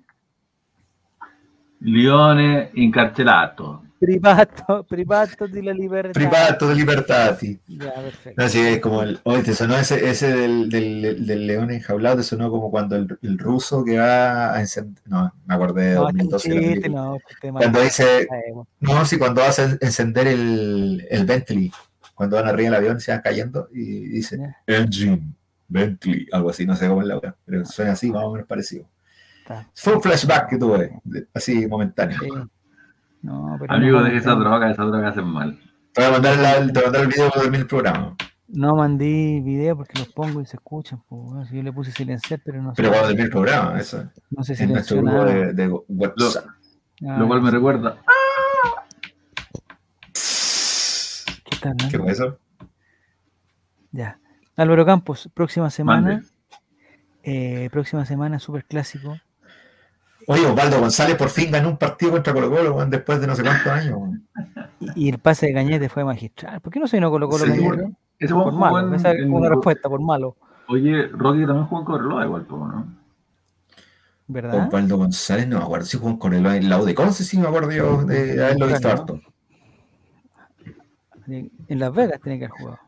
Speaker 2: Lione incarcelato.
Speaker 1: Privato, privato di la libertà.
Speaker 3: Privato de libertati.
Speaker 1: Ya, perfecto.
Speaker 3: No, sí, es como el. Oye, te sonó ese, ese del, del, del león enjaulado, te sonó como cuando el, el ruso que va a encender. No, me acordé de
Speaker 1: No, este
Speaker 3: 2012. la
Speaker 1: chiste, no, este
Speaker 3: Cuando dice. No, sí, cuando vas a encender el, el Bentley, cuando van arriba del avión se van cayendo y dice. Engine, Bentley, algo así, no sé cómo es la hora, pero suena así, más o menos parecido.
Speaker 1: Está.
Speaker 3: Fue un flashback que tuve, así momentáneo.
Speaker 1: Sí. No, pero
Speaker 2: Amigo,
Speaker 1: no,
Speaker 2: deje esa droga, esa droga hace mal.
Speaker 3: Te voy a mandar, la- te voy a mandar el video de mil programas.
Speaker 1: no mandé video porque los pongo y se escuchan. Pues, bueno, si yo le puse silenciar, pero no
Speaker 3: Pero cuando termine el programa, eso.
Speaker 1: no se
Speaker 3: En nuestro grupo de, de WhatsApp.
Speaker 1: Ah,
Speaker 2: Lo cual me recuerda.
Speaker 1: ¿Qué tal, no?
Speaker 3: ¿Qué fue eso?
Speaker 1: Ya. Álvaro Campos, próxima semana. Eh, próxima semana, super clásico.
Speaker 3: Oye, Osvaldo González por fin ganó un partido contra Colo Colo weón, después de no sé cuántos años.
Speaker 1: Y, y el pase de Cañete fue magistral. ¿Por qué no se vino Colo Colo
Speaker 3: Sí,
Speaker 1: Cañete?
Speaker 2: Ese
Speaker 1: Por malo.
Speaker 2: en-
Speaker 1: Esa es
Speaker 2: en-
Speaker 1: una respuesta, por malo.
Speaker 2: Oye, Rocky también jugó en Correloa igual, ¿no?
Speaker 1: ¿Verdad?
Speaker 3: Osvaldo González, no me acuerdo si jugó con el, el lado de Conce, sí me acuerdo yo de haberlo visto harto.
Speaker 1: En Las Vegas tiene que haber jugado.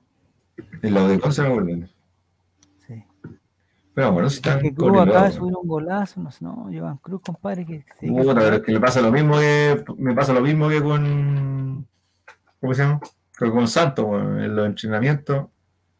Speaker 3: El lado de acuerdo.
Speaker 1: Sí.
Speaker 3: Pero bueno, si
Speaker 1: Es
Speaker 3: están
Speaker 1: que Cruz acaba de subir un golazo. No, sé, no, Jovan Cruz, compadre. Que, dedica a
Speaker 3: Puta, pero es que le pasa lo mismo que me pasa lo mismo que con ¿cómo se llama? Que con Santos, en los entrenamientos.